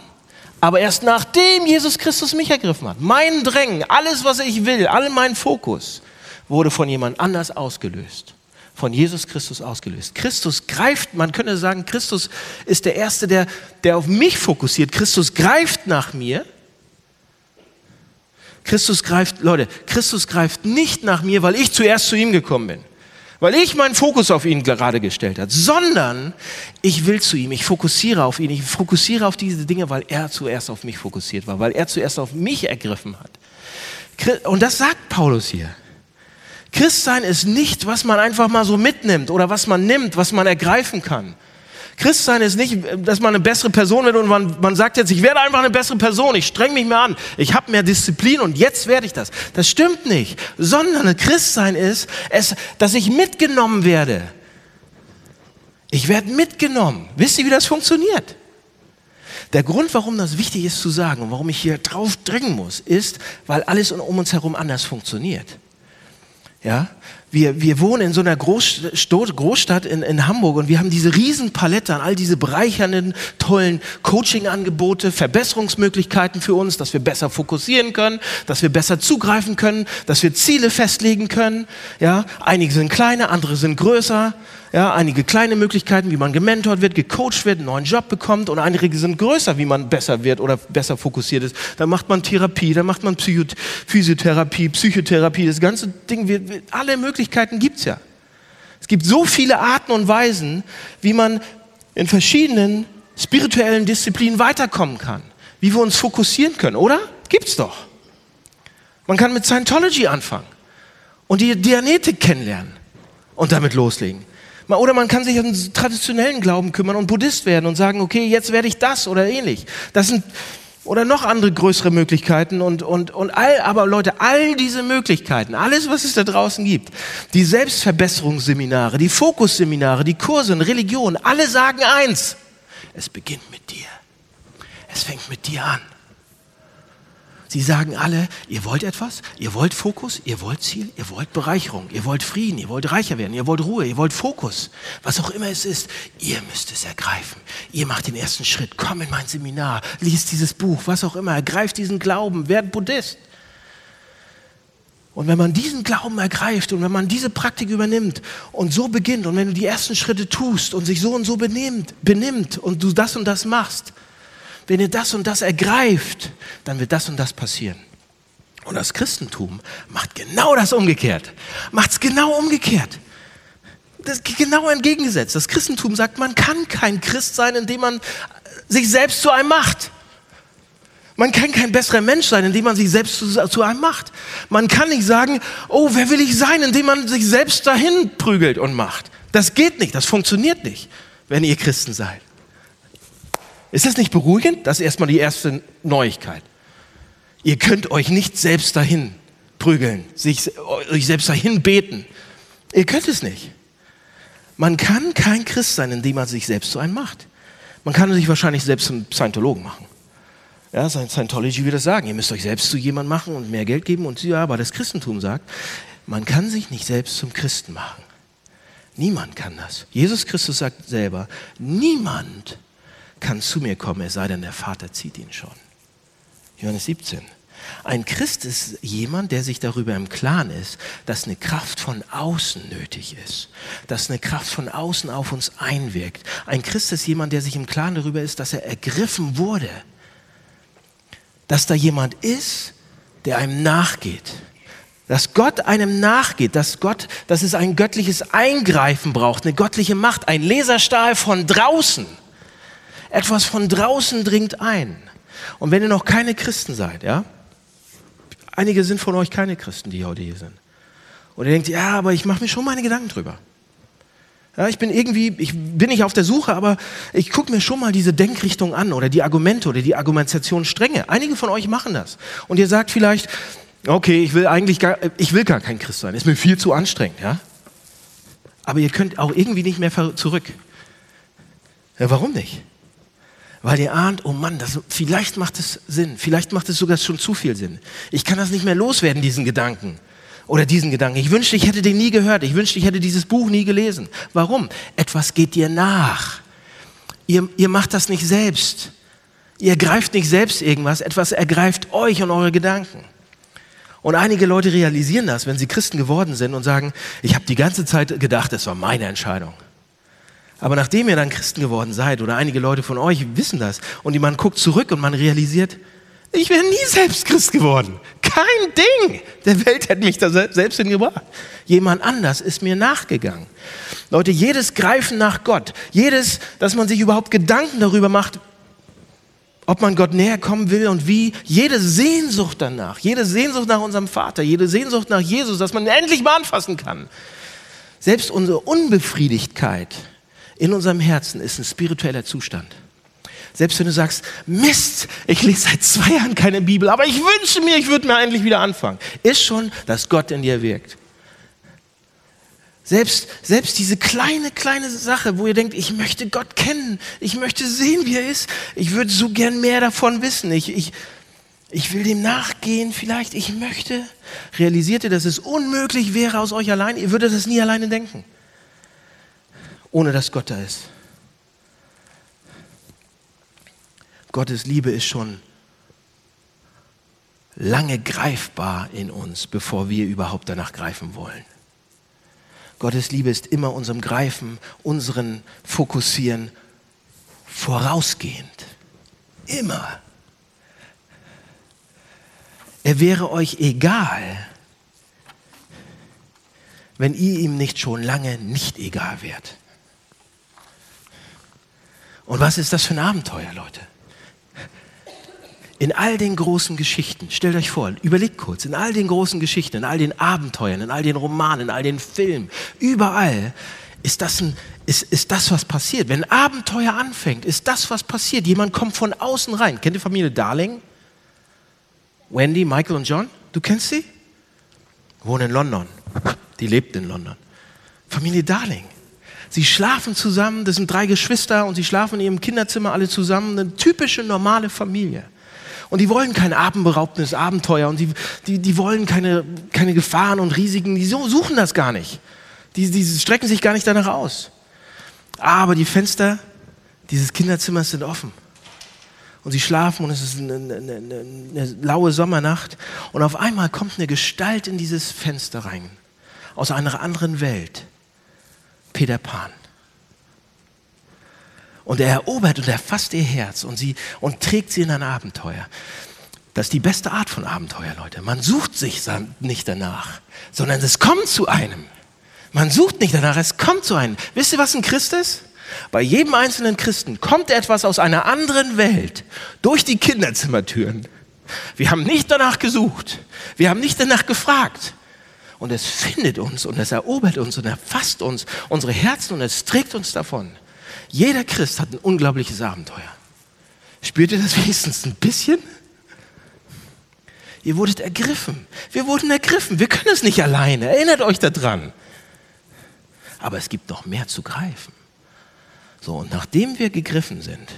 aber erst nachdem Jesus Christus mich ergriffen hat. Mein Drängen, alles, was ich will, all mein Fokus wurde von jemand anders ausgelöst. Von Jesus Christus ausgelöst. Christus greift, man könnte sagen, Christus ist der Erste, der, der auf mich fokussiert. Christus greift nach mir. Christus greift, Leute, Christus greift nicht nach mir, weil ich zuerst zu ihm gekommen bin weil ich meinen Fokus auf ihn gerade gestellt habe, sondern ich will zu ihm, ich fokussiere auf ihn, ich fokussiere auf diese Dinge, weil er zuerst auf mich fokussiert war, weil er zuerst auf mich ergriffen hat. Und das sagt Paulus hier. Christsein ist nicht, was man einfach mal so mitnimmt oder was man nimmt, was man ergreifen kann. Christsein ist nicht, dass man eine bessere Person wird und man, man sagt jetzt, ich werde einfach eine bessere Person, ich streng mich mehr an, ich habe mehr Disziplin und jetzt werde ich das. Das stimmt nicht, sondern Christsein ist, es, dass ich mitgenommen werde. Ich werde mitgenommen. Wisst ihr, wie das funktioniert? Der Grund, warum das wichtig ist zu sagen und warum ich hier drauf drängen muss, ist, weil alles um uns herum anders funktioniert. Ja, wir, wir wohnen in so einer Großstadt, Großstadt in, in Hamburg und wir haben diese Riesenpalette an all diese bereichernden, tollen Coaching-Angebote, Verbesserungsmöglichkeiten für uns, dass wir besser fokussieren können, dass wir besser zugreifen können, dass wir Ziele festlegen können. Ja, einige sind kleiner, andere sind größer. Ja, einige kleine Möglichkeiten, wie man gementort wird, gecoacht wird, einen neuen Job bekommt und einige sind größer, wie man besser wird oder besser fokussiert ist. Da macht man Therapie, da macht man Physiotherapie, Psychotherapie, das ganze Ding, wird, alle Möglichkeiten gibt's ja. Es gibt so viele Arten und Weisen, wie man in verschiedenen spirituellen Disziplinen weiterkommen kann, wie wir uns fokussieren können, oder? Gibt's doch. Man kann mit Scientology anfangen und die Dianetik kennenlernen und damit loslegen. Oder man kann sich um den traditionellen Glauben kümmern und Buddhist werden und sagen, okay, jetzt werde ich das oder ähnlich. Das sind oder noch andere größere Möglichkeiten und, und, und all, aber Leute, all diese Möglichkeiten, alles, was es da draußen gibt, die Selbstverbesserungsseminare, die Fokusseminare, die Kurse in Religion, alle sagen eins, es beginnt mit dir. Es fängt mit dir an. Sie sagen alle, ihr wollt etwas, ihr wollt Fokus, ihr wollt Ziel, ihr wollt Bereicherung, ihr wollt Frieden, ihr wollt reicher werden, ihr wollt Ruhe, ihr wollt Fokus, was auch immer es ist, ihr müsst es ergreifen. Ihr macht den ersten Schritt, komm in mein Seminar, liest dieses Buch, was auch immer, ergreift diesen Glauben, werdet Buddhist. Und wenn man diesen Glauben ergreift und wenn man diese Praktik übernimmt und so beginnt und wenn du die ersten Schritte tust und sich so und so benimmt, benimmt und du das und das machst, wenn ihr das und das ergreift, dann wird das und das passieren. Und das Christentum macht genau das umgekehrt. Macht es genau umgekehrt. Das genau entgegengesetzt. Das Christentum sagt, man kann kein Christ sein, indem man sich selbst zu einem macht. Man kann kein besserer Mensch sein, indem man sich selbst zu, zu, einem macht. Man kann nicht sagen, oh, wer will ich sein, indem man sich selbst dahin prügelt und macht. Das geht nicht, das funktioniert nicht, wenn ihr Christen seid. Ist das nicht beruhigend? Das ist erstmal die erste Neuigkeit. Ihr könnt euch nicht selbst dahin prügeln, sich, euch selbst dahin beten. Ihr könnt es nicht. Man kann kein Christ sein, indem man sich selbst zu einem macht. Man kann sich wahrscheinlich selbst zum Scientologen machen. Ja, Scientology würde das sagen. Ihr müsst euch selbst zu jemandem machen und mehr Geld geben. Und ja, aber das Christentum sagt, man kann sich nicht selbst zum Christen machen. Niemand kann das. Jesus Christus sagt selber, niemand kann zu mir kommen, es sei denn, der Vater zieht ihn schon. Johannes 17. Ein Christ ist jemand, der sich darüber im Klaren ist, dass eine Kraft von außen nötig ist, dass eine Kraft von außen auf uns einwirkt. Ein Christ ist jemand, der sich im Klaren darüber ist, dass er ergriffen wurde, dass da jemand ist, der einem nachgeht, dass Gott einem nachgeht, dass Gott, dass es ein göttliches Eingreifen braucht, eine göttliche Macht, ein Laserstahl von draußen etwas von draußen dringt ein. Und wenn ihr noch keine Christen seid, ja, einige sind von euch keine Christen, die heute hier sind. Und ihr denkt, ja, aber ich mache mir schon meine Gedanken drüber. Ja, ich bin irgendwie, ich bin nicht auf der Suche, aber ich gucke mir schon mal diese Denkrichtung an oder die Argumente oder die Argumentationsstränge. Einige von euch machen das. Und ihr sagt vielleicht, okay, ich will eigentlich gar, ich will gar kein Christ sein, ist mir viel zu anstrengend, ja. Aber ihr könnt auch irgendwie nicht mehr zurück. Ja, warum nicht? Weil ihr ahnt, oh Mann, das, vielleicht macht es Sinn, vielleicht macht es sogar schon zu viel Sinn. Ich kann das nicht mehr loswerden, diesen Gedanken oder diesen Gedanken. Ich wünschte, ich hätte den nie gehört. Ich wünschte, ich hätte dieses Buch nie gelesen. Warum? Etwas geht dir nach. Ihr, ihr macht das nicht selbst. Ihr greift nicht selbst irgendwas. Etwas ergreift euch und eure Gedanken. Und einige Leute realisieren das, wenn sie Christen geworden sind und sagen, ich habe die ganze Zeit gedacht, es war meine Entscheidung. Aber nachdem ihr dann Christen geworden seid, oder einige Leute von euch wissen das, und man guckt zurück und man realisiert, ich wäre nie selbst Christ geworden. Kein Ding. Der Welt hätte mich da selbst hingebracht. Jemand anders ist mir nachgegangen. Leute, jedes Greifen nach Gott, jedes, dass man sich überhaupt Gedanken darüber macht, ob man Gott näher kommen will und wie, jede Sehnsucht danach, jede Sehnsucht nach unserem Vater, jede Sehnsucht nach Jesus, dass man endlich mal anfassen kann. Selbst unsere Unbefriedigkeit in unserem Herzen ist ein spiritueller Zustand. Selbst wenn du sagst, Mist, ich lese seit zwei Jahren keine Bibel, aber ich wünsche mir, ich würde mir endlich wieder anfangen, ist schon, dass Gott in dir wirkt. Selbst, selbst diese kleine, kleine Sache, wo ihr denkt, ich möchte Gott kennen, ich möchte sehen, wie er ist, ich würde so gern mehr davon wissen, ich, ich, ich will dem nachgehen, vielleicht, ich möchte, realisiert ihr, dass es unmöglich wäre aus euch allein, ihr würdet das nie alleine denken ohne dass Gott da ist. Gottes Liebe ist schon lange greifbar in uns, bevor wir überhaupt danach greifen wollen. Gottes Liebe ist immer unserem Greifen, unseren Fokussieren vorausgehend. Immer. Er wäre euch egal, wenn ihr ihm nicht schon lange nicht egal wärt. Und was ist das für ein Abenteuer, Leute? In all den großen Geschichten, stellt euch vor, überlegt kurz, in all den großen Geschichten, in all den Abenteuern, in all den Romanen, in all den Filmen, überall ist das, ein, ist, ist das, was passiert. Wenn ein Abenteuer anfängt, ist das, was passiert. Jemand kommt von außen rein. Kennt ihr Familie Darling? Wendy, Michael und John? Du kennst sie? Wohnen in London. Die lebt in London. Familie Darling. Sie schlafen zusammen, das sind drei Geschwister und sie schlafen in ihrem Kinderzimmer alle zusammen, eine typische normale Familie. Und die wollen kein atemberaubendes Abenteuer und die, die, die wollen keine, keine Gefahren und Risiken, die suchen das gar nicht. Die, die strecken sich gar nicht danach aus. Aber die Fenster dieses Kinderzimmers sind offen. Und sie schlafen und es ist eine, eine, eine, eine laue Sommernacht. Und auf einmal kommt eine Gestalt in dieses Fenster rein. Aus einer anderen Welt. Peter Pan. Und er erobert und erfasst ihr Herz und, sie, und trägt sie in ein Abenteuer. Das ist die beste Art von Abenteuer, Leute. Man sucht sich nicht danach, sondern es kommt zu einem. Man sucht nicht danach, es kommt zu einem. Wisst ihr, was ein Christ ist? Bei jedem einzelnen Christen kommt etwas aus einer anderen Welt durch die Kinderzimmertüren. Wir haben nicht danach gesucht. Wir haben nicht danach gefragt und es findet uns und es erobert uns und erfasst uns, unsere Herzen und es trägt uns davon. Jeder Christ hat ein unglaubliches Abenteuer. Spürt ihr das wenigstens ein bisschen? Ihr wurdet ergriffen. Wir wurden ergriffen. Wir können es nicht alleine. Erinnert euch daran. Aber es gibt noch mehr zu greifen. So, und nachdem wir gegriffen sind,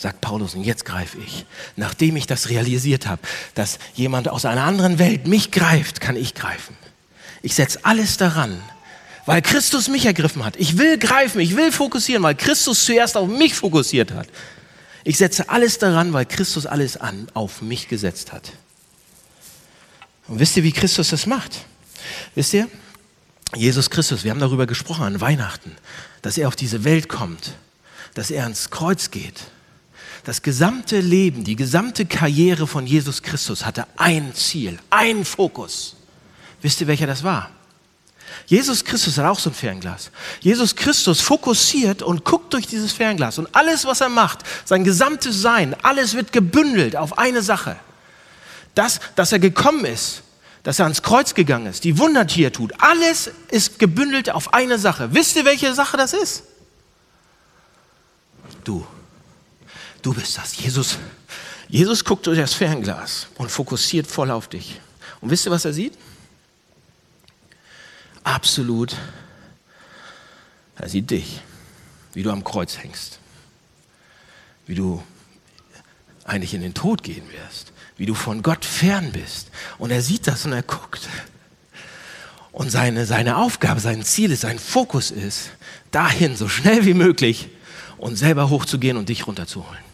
sagt Paulus, und jetzt greife ich. Nachdem ich das realisiert habe, dass jemand aus einer anderen Welt mich greift, kann ich greifen. Ich setze alles daran, weil Christus mich ergriffen hat. Ich will greifen, ich will fokussieren, weil Christus zuerst auf mich fokussiert hat. Ich setze alles daran, weil Christus alles an auf mich gesetzt hat. Und wisst ihr, wie Christus das macht? Wisst ihr? Jesus Christus, wir haben darüber gesprochen an Weihnachten, dass er auf diese Welt kommt, dass er ans Kreuz geht, das gesamte Leben, die gesamte Karriere von Jesus Christus hatte ein Ziel, einen Fokus. Wisst ihr, welcher das war? Jesus Christus hat auch so ein Fernglas. Jesus Christus fokussiert und guckt durch dieses Fernglas und alles, was er macht, sein gesamtes Sein, alles wird gebündelt auf eine Sache. Das, dass er gekommen ist, dass er ans Kreuz gegangen ist, die Wunder, die er tut, alles ist gebündelt auf eine Sache. Wisst ihr, welche Sache das ist? Du. Du bist das. Jesus, Jesus guckt durch das Fernglas und fokussiert voll auf dich. Und wisst ihr, was er sieht? Absolut. Er sieht dich, wie du am Kreuz hängst. wie du eigentlich in den Tod gehen wirst, wie du von Gott fern bist. Und er sieht das und er guckt. Und seine, seine Aufgabe, sein Ziel ist, sein Fokus ist, dahin so schnell wie möglich und selber hochzugehen und dich runterzuholen.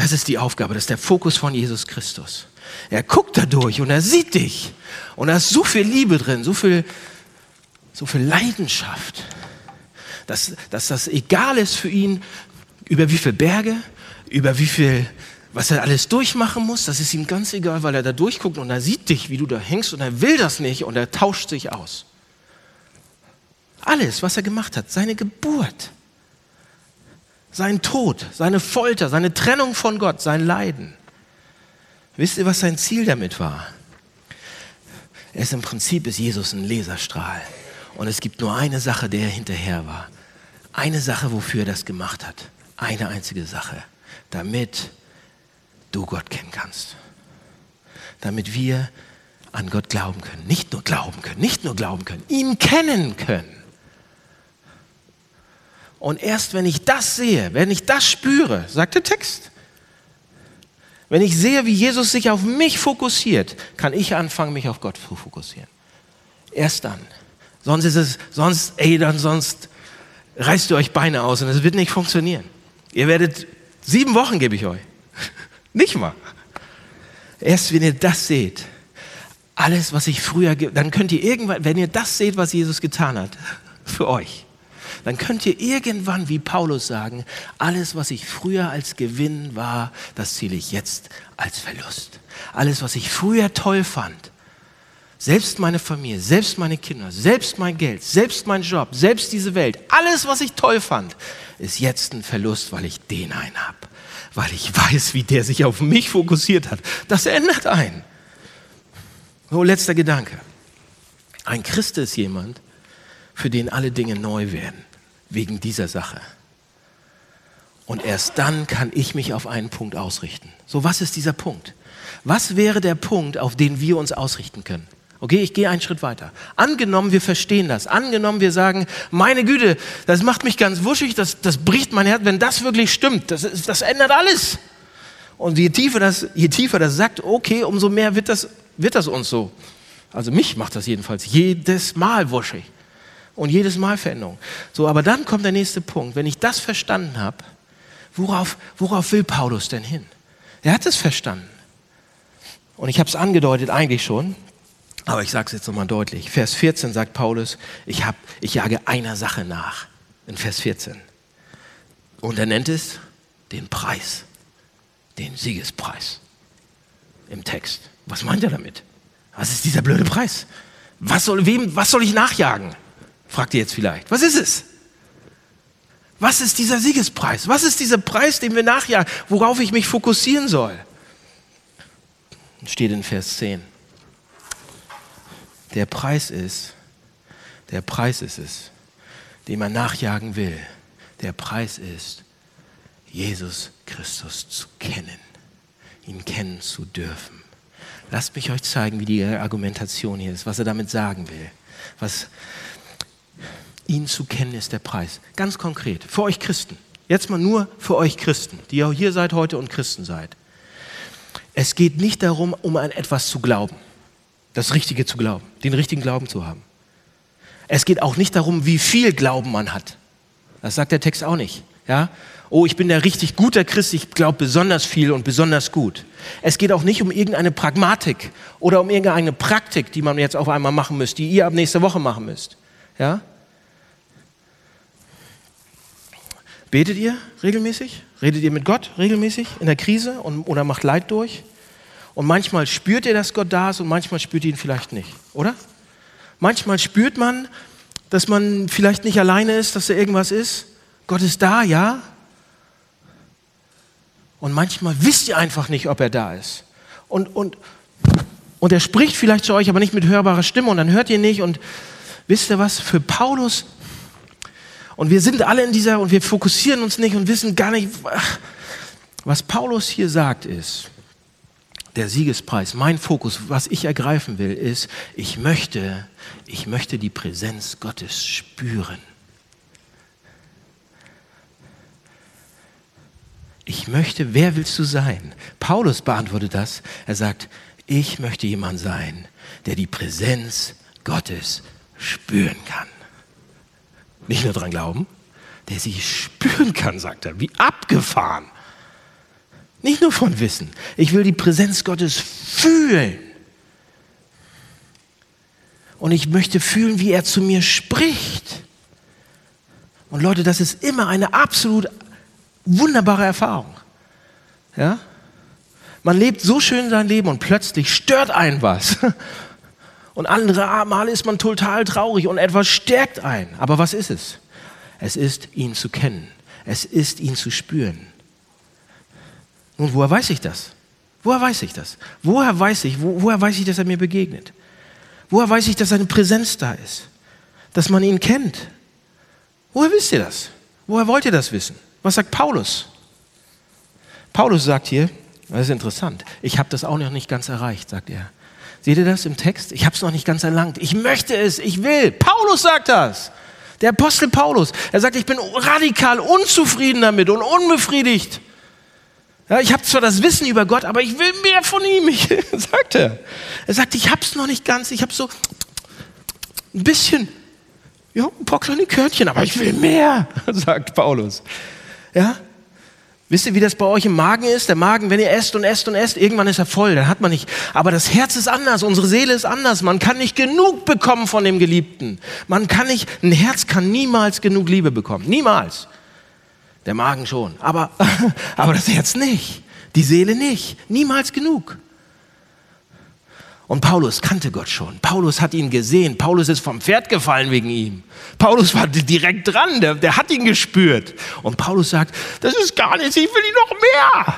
Das ist die Aufgabe, das ist der Fokus von Jesus Christus. Er guckt da durch und er sieht dich. Und da ist so viel Liebe drin, so viel, so viel Leidenschaft, dass, dass das egal ist für ihn, über wie viele Berge, über wie viel, was er alles durchmachen muss, das ist ihm ganz egal, weil er da durchguckt und er sieht dich, wie du da hängst und er will das nicht und er tauscht sich aus. Alles, was er gemacht hat, seine Geburt, sein Tod, seine Folter, seine Trennung von Gott, sein Leiden. Wisst ihr, was sein Ziel damit war? Er ist im Prinzip ist Jesus ein Laserstrahl. Und es gibt nur eine Sache, der hinterher war. Eine Sache, wofür er das gemacht hat. Eine einzige Sache. Damit du Gott kennen kannst. Damit wir an Gott glauben können. Nicht nur glauben können, nicht nur glauben können, ihn kennen können. Und erst wenn ich das sehe, wenn ich das spüre, sagt der Text, wenn ich sehe, wie Jesus sich auf mich fokussiert, kann ich anfangen, mich auf Gott zu fokussieren. Erst dann. Sonst ist es, sonst, ey, dann sonst reißt ihr euch Beine aus und es wird nicht funktionieren. Ihr werdet, sieben Wochen gebe ich euch. *laughs* Nicht mal. Erst wenn ihr das seht, alles, was ich früher, dann könnt ihr irgendwann, wenn ihr das seht, was Jesus getan hat, für euch, dann könnt ihr irgendwann wie Paulus sagen, alles, was ich früher als Gewinn war, das zähle ich jetzt als Verlust. Alles, was ich früher toll fand, selbst meine Familie, selbst meine Kinder, selbst mein Geld, selbst mein Job, selbst diese Welt, alles, was ich toll fand, ist jetzt ein Verlust, weil ich den einen habe. Weil ich weiß, wie der sich auf mich fokussiert hat. Das ändert einen. So, letzter Gedanke. Ein Christ ist jemand, für den alle Dinge neu werden wegen dieser Sache. Und erst dann kann ich mich auf einen Punkt ausrichten. So, was ist dieser Punkt? Was wäre der Punkt, auf den wir uns ausrichten können? Okay, ich gehe einen Schritt weiter. Angenommen, wir verstehen das. Angenommen, wir sagen, meine Güte, das macht mich ganz wuschig, das, das bricht mein Herz. Wenn das wirklich stimmt, das, das ändert alles. Und je tiefer, das, je tiefer das sagt, okay, umso mehr wird das, wird das uns so. Also mich macht das jedenfalls jedes Mal wuschig und jedes Mal Veränderung. So, aber dann kommt der nächste Punkt. Wenn ich das verstanden habe, worauf, worauf will Paulus denn hin? Er hat es verstanden. Und ich habe es angedeutet eigentlich schon, aber ich sage es jetzt nochmal deutlich. Vers 14 sagt Paulus, ich, hab, ich jage einer Sache nach. In Vers 14. Und er nennt es den Preis, den Siegespreis im Text. Was meint er damit? Was ist dieser blöde Preis? Was soll, wem, was soll ich nachjagen? Fragt ihr jetzt vielleicht. Was ist es? Was ist dieser Siegespreis? Was ist dieser Preis, den wir nachjagen, worauf ich mich fokussieren soll? Steht in Vers 10. Der Preis ist, der Preis ist es, den man nachjagen will. Der Preis ist, Jesus Christus zu kennen, ihn kennen zu dürfen. Lasst mich euch zeigen, wie die Argumentation hier ist, was er damit sagen will. Was, ihn zu kennen ist der Preis. Ganz konkret, für euch Christen. Jetzt mal nur für euch Christen, die ja hier seid heute und Christen seid. Es geht nicht darum, um an etwas zu glauben, das Richtige zu glauben, den richtigen Glauben zu haben. Es geht auch nicht darum, wie viel Glauben man hat. Das sagt der Text auch nicht. Ja? Oh, ich bin der richtig guter Christ, ich glaube besonders viel und besonders gut. Es geht auch nicht um irgendeine Pragmatik oder um irgendeine Praktik, die man jetzt auf einmal machen müsst, die ihr ab nächster Woche machen müsst. Ja? Betet ihr regelmäßig? Redet ihr mit Gott regelmäßig in der Krise und, oder macht Leid durch? Und manchmal spürt ihr, dass Gott da ist und manchmal spürt ihr ihn vielleicht nicht, oder? Manchmal spürt man, dass man vielleicht nicht alleine ist, dass da irgendwas ist. Gott ist da, ja. Und manchmal wisst ihr einfach nicht, ob er da ist. Und, und, und er spricht vielleicht zu euch, aber nicht mit hörbarer Stimme und dann hört ihr nicht. Und wisst ihr was? Für Paulus und wir sind alle in dieser und wir fokussieren uns nicht und wissen gar nicht, was Paulus hier sagt ist, der Siegespreis, mein Fokus, was ich ergreifen will, ist, ich möchte, ich möchte die Präsenz Gottes spüren. ich möchte, wer willst du sein? Paulus beantwortet das. Er sagt, ich möchte jemand sein, der die Präsenz Gottes spüren kann. Nicht nur dran glauben, der sie spüren kann, sagt er. Wie abgefahren. Nicht nur von Wissen. Ich will die Präsenz Gottes fühlen. Und ich möchte fühlen, wie er zu mir spricht. Und Leute, das ist immer eine absolut wunderbare Erfahrung. Ja? Man lebt so schön sein Leben und plötzlich stört einen was. Und andere Male ist man total traurig und etwas stärkt ein. Aber was ist es? Es ist, ihn zu kennen. Es ist, ihn zu spüren. Nun, woher weiß ich das? Woher weiß ich das? Woher weiß ich, wo, woher weiß ich, dass er mir begegnet? Woher weiß ich, dass seine Präsenz da ist? Dass man ihn kennt? Woher wisst ihr das? Woher wollt ihr das wissen? Was sagt Paulus? Paulus sagt hier, das ist interessant, ich habe das auch noch nicht ganz erreicht, sagt er. Seht ihr das im Text? Ich habe es noch nicht ganz erlangt. Ich möchte es, ich will. Paulus sagt das. Der Apostel Paulus. Er sagt, ich bin radikal unzufrieden damit und unbefriedigt. Ja, ich habe zwar das Wissen über Gott, aber ich will mehr von ihm, *laughs* ich, sagt er. Er sagt, ich habe es noch nicht ganz, ich habe so ein bisschen, ja, ein paar kleine Körnchen, aber ich will mehr, *laughs* sagt Paulus. Ja, Wisst ihr, wie das bei euch im Magen ist? Der Magen, wenn ihr esst und esst und esst, irgendwann ist er voll, dann hat man nicht. Aber das Herz ist anders, unsere Seele ist anders. Man kann nicht genug bekommen von dem Geliebten. Man kann nicht, ein Herz kann niemals genug Liebe bekommen. Niemals. Der Magen schon, aber, *laughs* aber das Herz nicht. Die Seele nicht. Niemals genug. Und Paulus kannte Gott schon. Paulus hat ihn gesehen. Paulus ist vom Pferd gefallen wegen ihm. Paulus war direkt dran, der, der hat ihn gespürt. Und Paulus sagt, das ist gar nichts, ich will ihn noch mehr.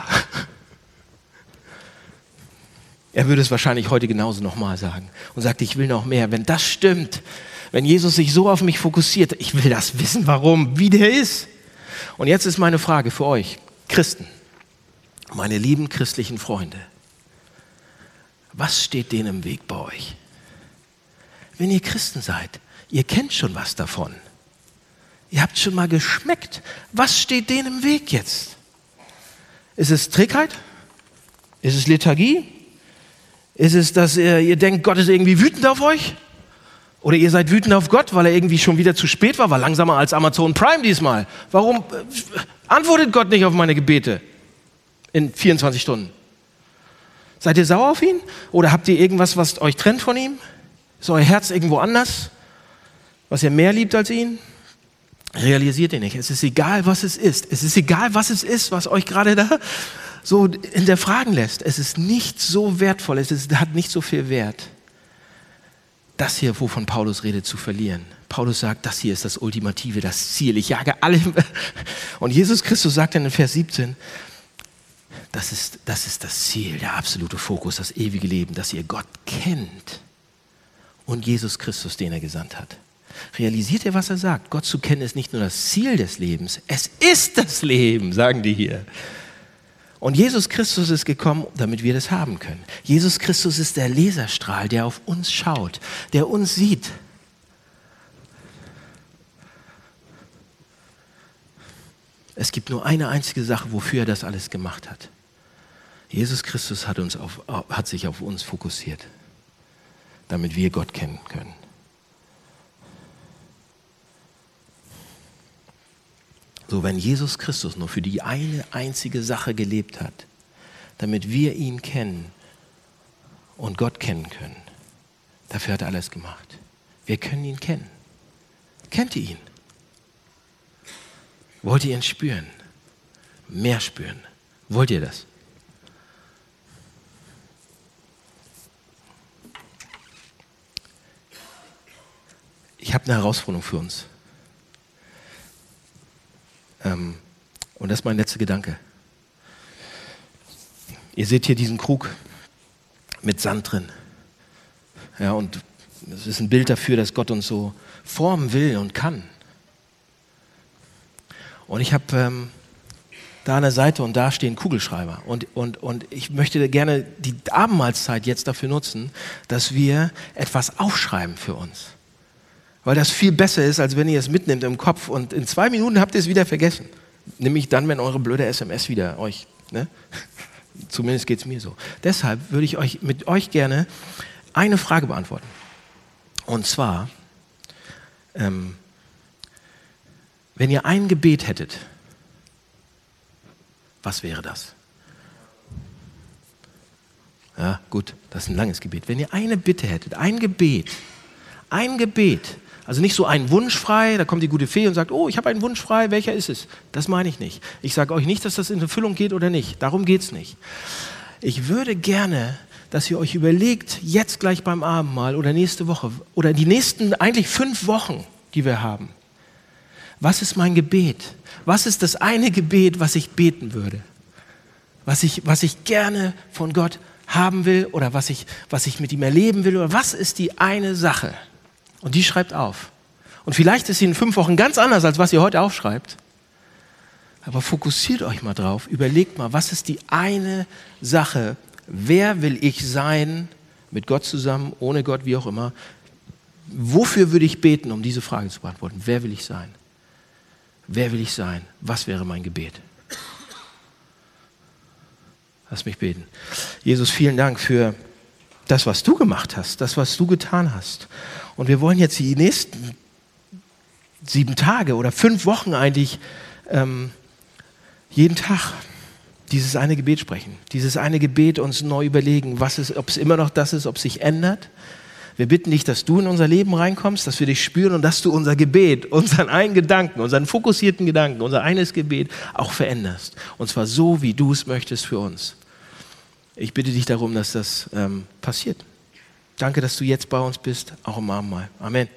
Er würde es wahrscheinlich heute genauso nochmal sagen und sagt, ich will noch mehr. Wenn das stimmt, wenn Jesus sich so auf mich fokussiert, ich will das wissen, warum, wie der ist. Und jetzt ist meine Frage für euch, Christen, meine lieben christlichen Freunde. Was steht denen im Weg bei euch? Wenn ihr Christen seid, ihr kennt schon was davon. Ihr habt schon mal geschmeckt. Was steht denen im Weg jetzt? Ist es Trägheit? Ist es Lethargie? Ist es, dass ihr, ihr denkt, Gott ist irgendwie wütend auf euch? Oder ihr seid wütend auf Gott, weil er irgendwie schon wieder zu spät war, war langsamer als Amazon Prime diesmal. Warum äh, antwortet Gott nicht auf meine Gebete in 24 Stunden? Seid ihr sauer auf ihn? Oder habt ihr irgendwas, was euch trennt von ihm? Ist euer Herz irgendwo anders? Was ihr mehr liebt als ihn? Realisiert ihr nicht. Es ist egal, was es ist. Es ist egal, was es ist, was euch gerade da so hinterfragen lässt. Es ist nicht so wertvoll. Es ist, hat nicht so viel Wert. Das hier, wovon Paulus redet, zu verlieren. Paulus sagt, das hier ist das Ultimative, das Ziel. Ich jage alle. Und Jesus Christus sagt dann in Vers 17, das ist, das ist das Ziel, der absolute Fokus, das ewige Leben, dass ihr Gott kennt und Jesus Christus, den er gesandt hat. Realisiert ihr, was er sagt? Gott zu kennen ist nicht nur das Ziel des Lebens, es ist das Leben, sagen die hier. Und Jesus Christus ist gekommen, damit wir das haben können. Jesus Christus ist der Laserstrahl, der auf uns schaut, der uns sieht. Es gibt nur eine einzige Sache, wofür er das alles gemacht hat. Jesus Christus hat, uns auf, hat sich auf uns fokussiert, damit wir Gott kennen können. So, wenn Jesus Christus nur für die eine einzige Sache gelebt hat, damit wir ihn kennen und Gott kennen können, dafür hat er alles gemacht. Wir können ihn kennen. Kennt ihr ihn? Wollt ihr ihn spüren? Mehr spüren? Wollt ihr das? Ich habe eine Herausforderung für uns. Ähm, und das ist mein letzter Gedanke. Ihr seht hier diesen Krug mit Sand drin. Ja, und es ist ein Bild dafür, dass Gott uns so formen will und kann. Und ich habe ähm, da an der Seite und da stehen Kugelschreiber. Und, und, und ich möchte gerne die Abendmahlzeit jetzt dafür nutzen, dass wir etwas aufschreiben für uns. Weil das viel besser ist, als wenn ihr es mitnimmt im Kopf und in zwei Minuten habt ihr es wieder vergessen. Nämlich dann, wenn eure blöde SMS wieder euch, ne? *laughs* zumindest geht es mir so. Deshalb würde ich euch mit euch gerne eine Frage beantworten. Und zwar, ähm, wenn ihr ein Gebet hättet, was wäre das? Ja, gut, das ist ein langes Gebet. Wenn ihr eine Bitte hättet, ein Gebet, ein Gebet, also nicht so ein Wunsch frei, da kommt die gute Fee und sagt, oh, ich habe einen Wunsch frei, welcher ist es? Das meine ich nicht. Ich sage euch nicht, dass das in Erfüllung geht oder nicht. Darum geht es nicht. Ich würde gerne, dass ihr euch überlegt, jetzt gleich beim Abendmahl oder nächste Woche oder die nächsten eigentlich fünf Wochen, die wir haben. Was ist mein Gebet? Was ist das eine Gebet, was ich beten würde? Was ich, was ich gerne von Gott haben will oder was ich, was ich mit ihm erleben will? Oder was ist die eine Sache? Und die schreibt auf. Und vielleicht ist sie in fünf Wochen ganz anders, als was ihr heute aufschreibt. Aber fokussiert euch mal drauf, überlegt mal, was ist die eine Sache? Wer will ich sein mit Gott zusammen, ohne Gott, wie auch immer? Wofür würde ich beten, um diese Frage zu beantworten? Wer will ich sein? Wer will ich sein? Was wäre mein Gebet? Lass mich beten. Jesus, vielen Dank für das, was du gemacht hast, das, was du getan hast. Und wir wollen jetzt die nächsten sieben Tage oder fünf Wochen eigentlich ähm, jeden Tag dieses eine Gebet sprechen. Dieses eine Gebet uns neu überlegen, was ist, ob es immer noch das ist, ob es sich ändert. Wir bitten dich, dass du in unser Leben reinkommst, dass wir dich spüren und dass du unser Gebet, unseren einen Gedanken, unseren fokussierten Gedanken, unser eines Gebet auch veränderst. Und zwar so, wie du es möchtest für uns. Ich bitte dich darum, dass das ähm, passiert. Danke, dass du jetzt bei uns bist, auch im Abendmahl. Amen.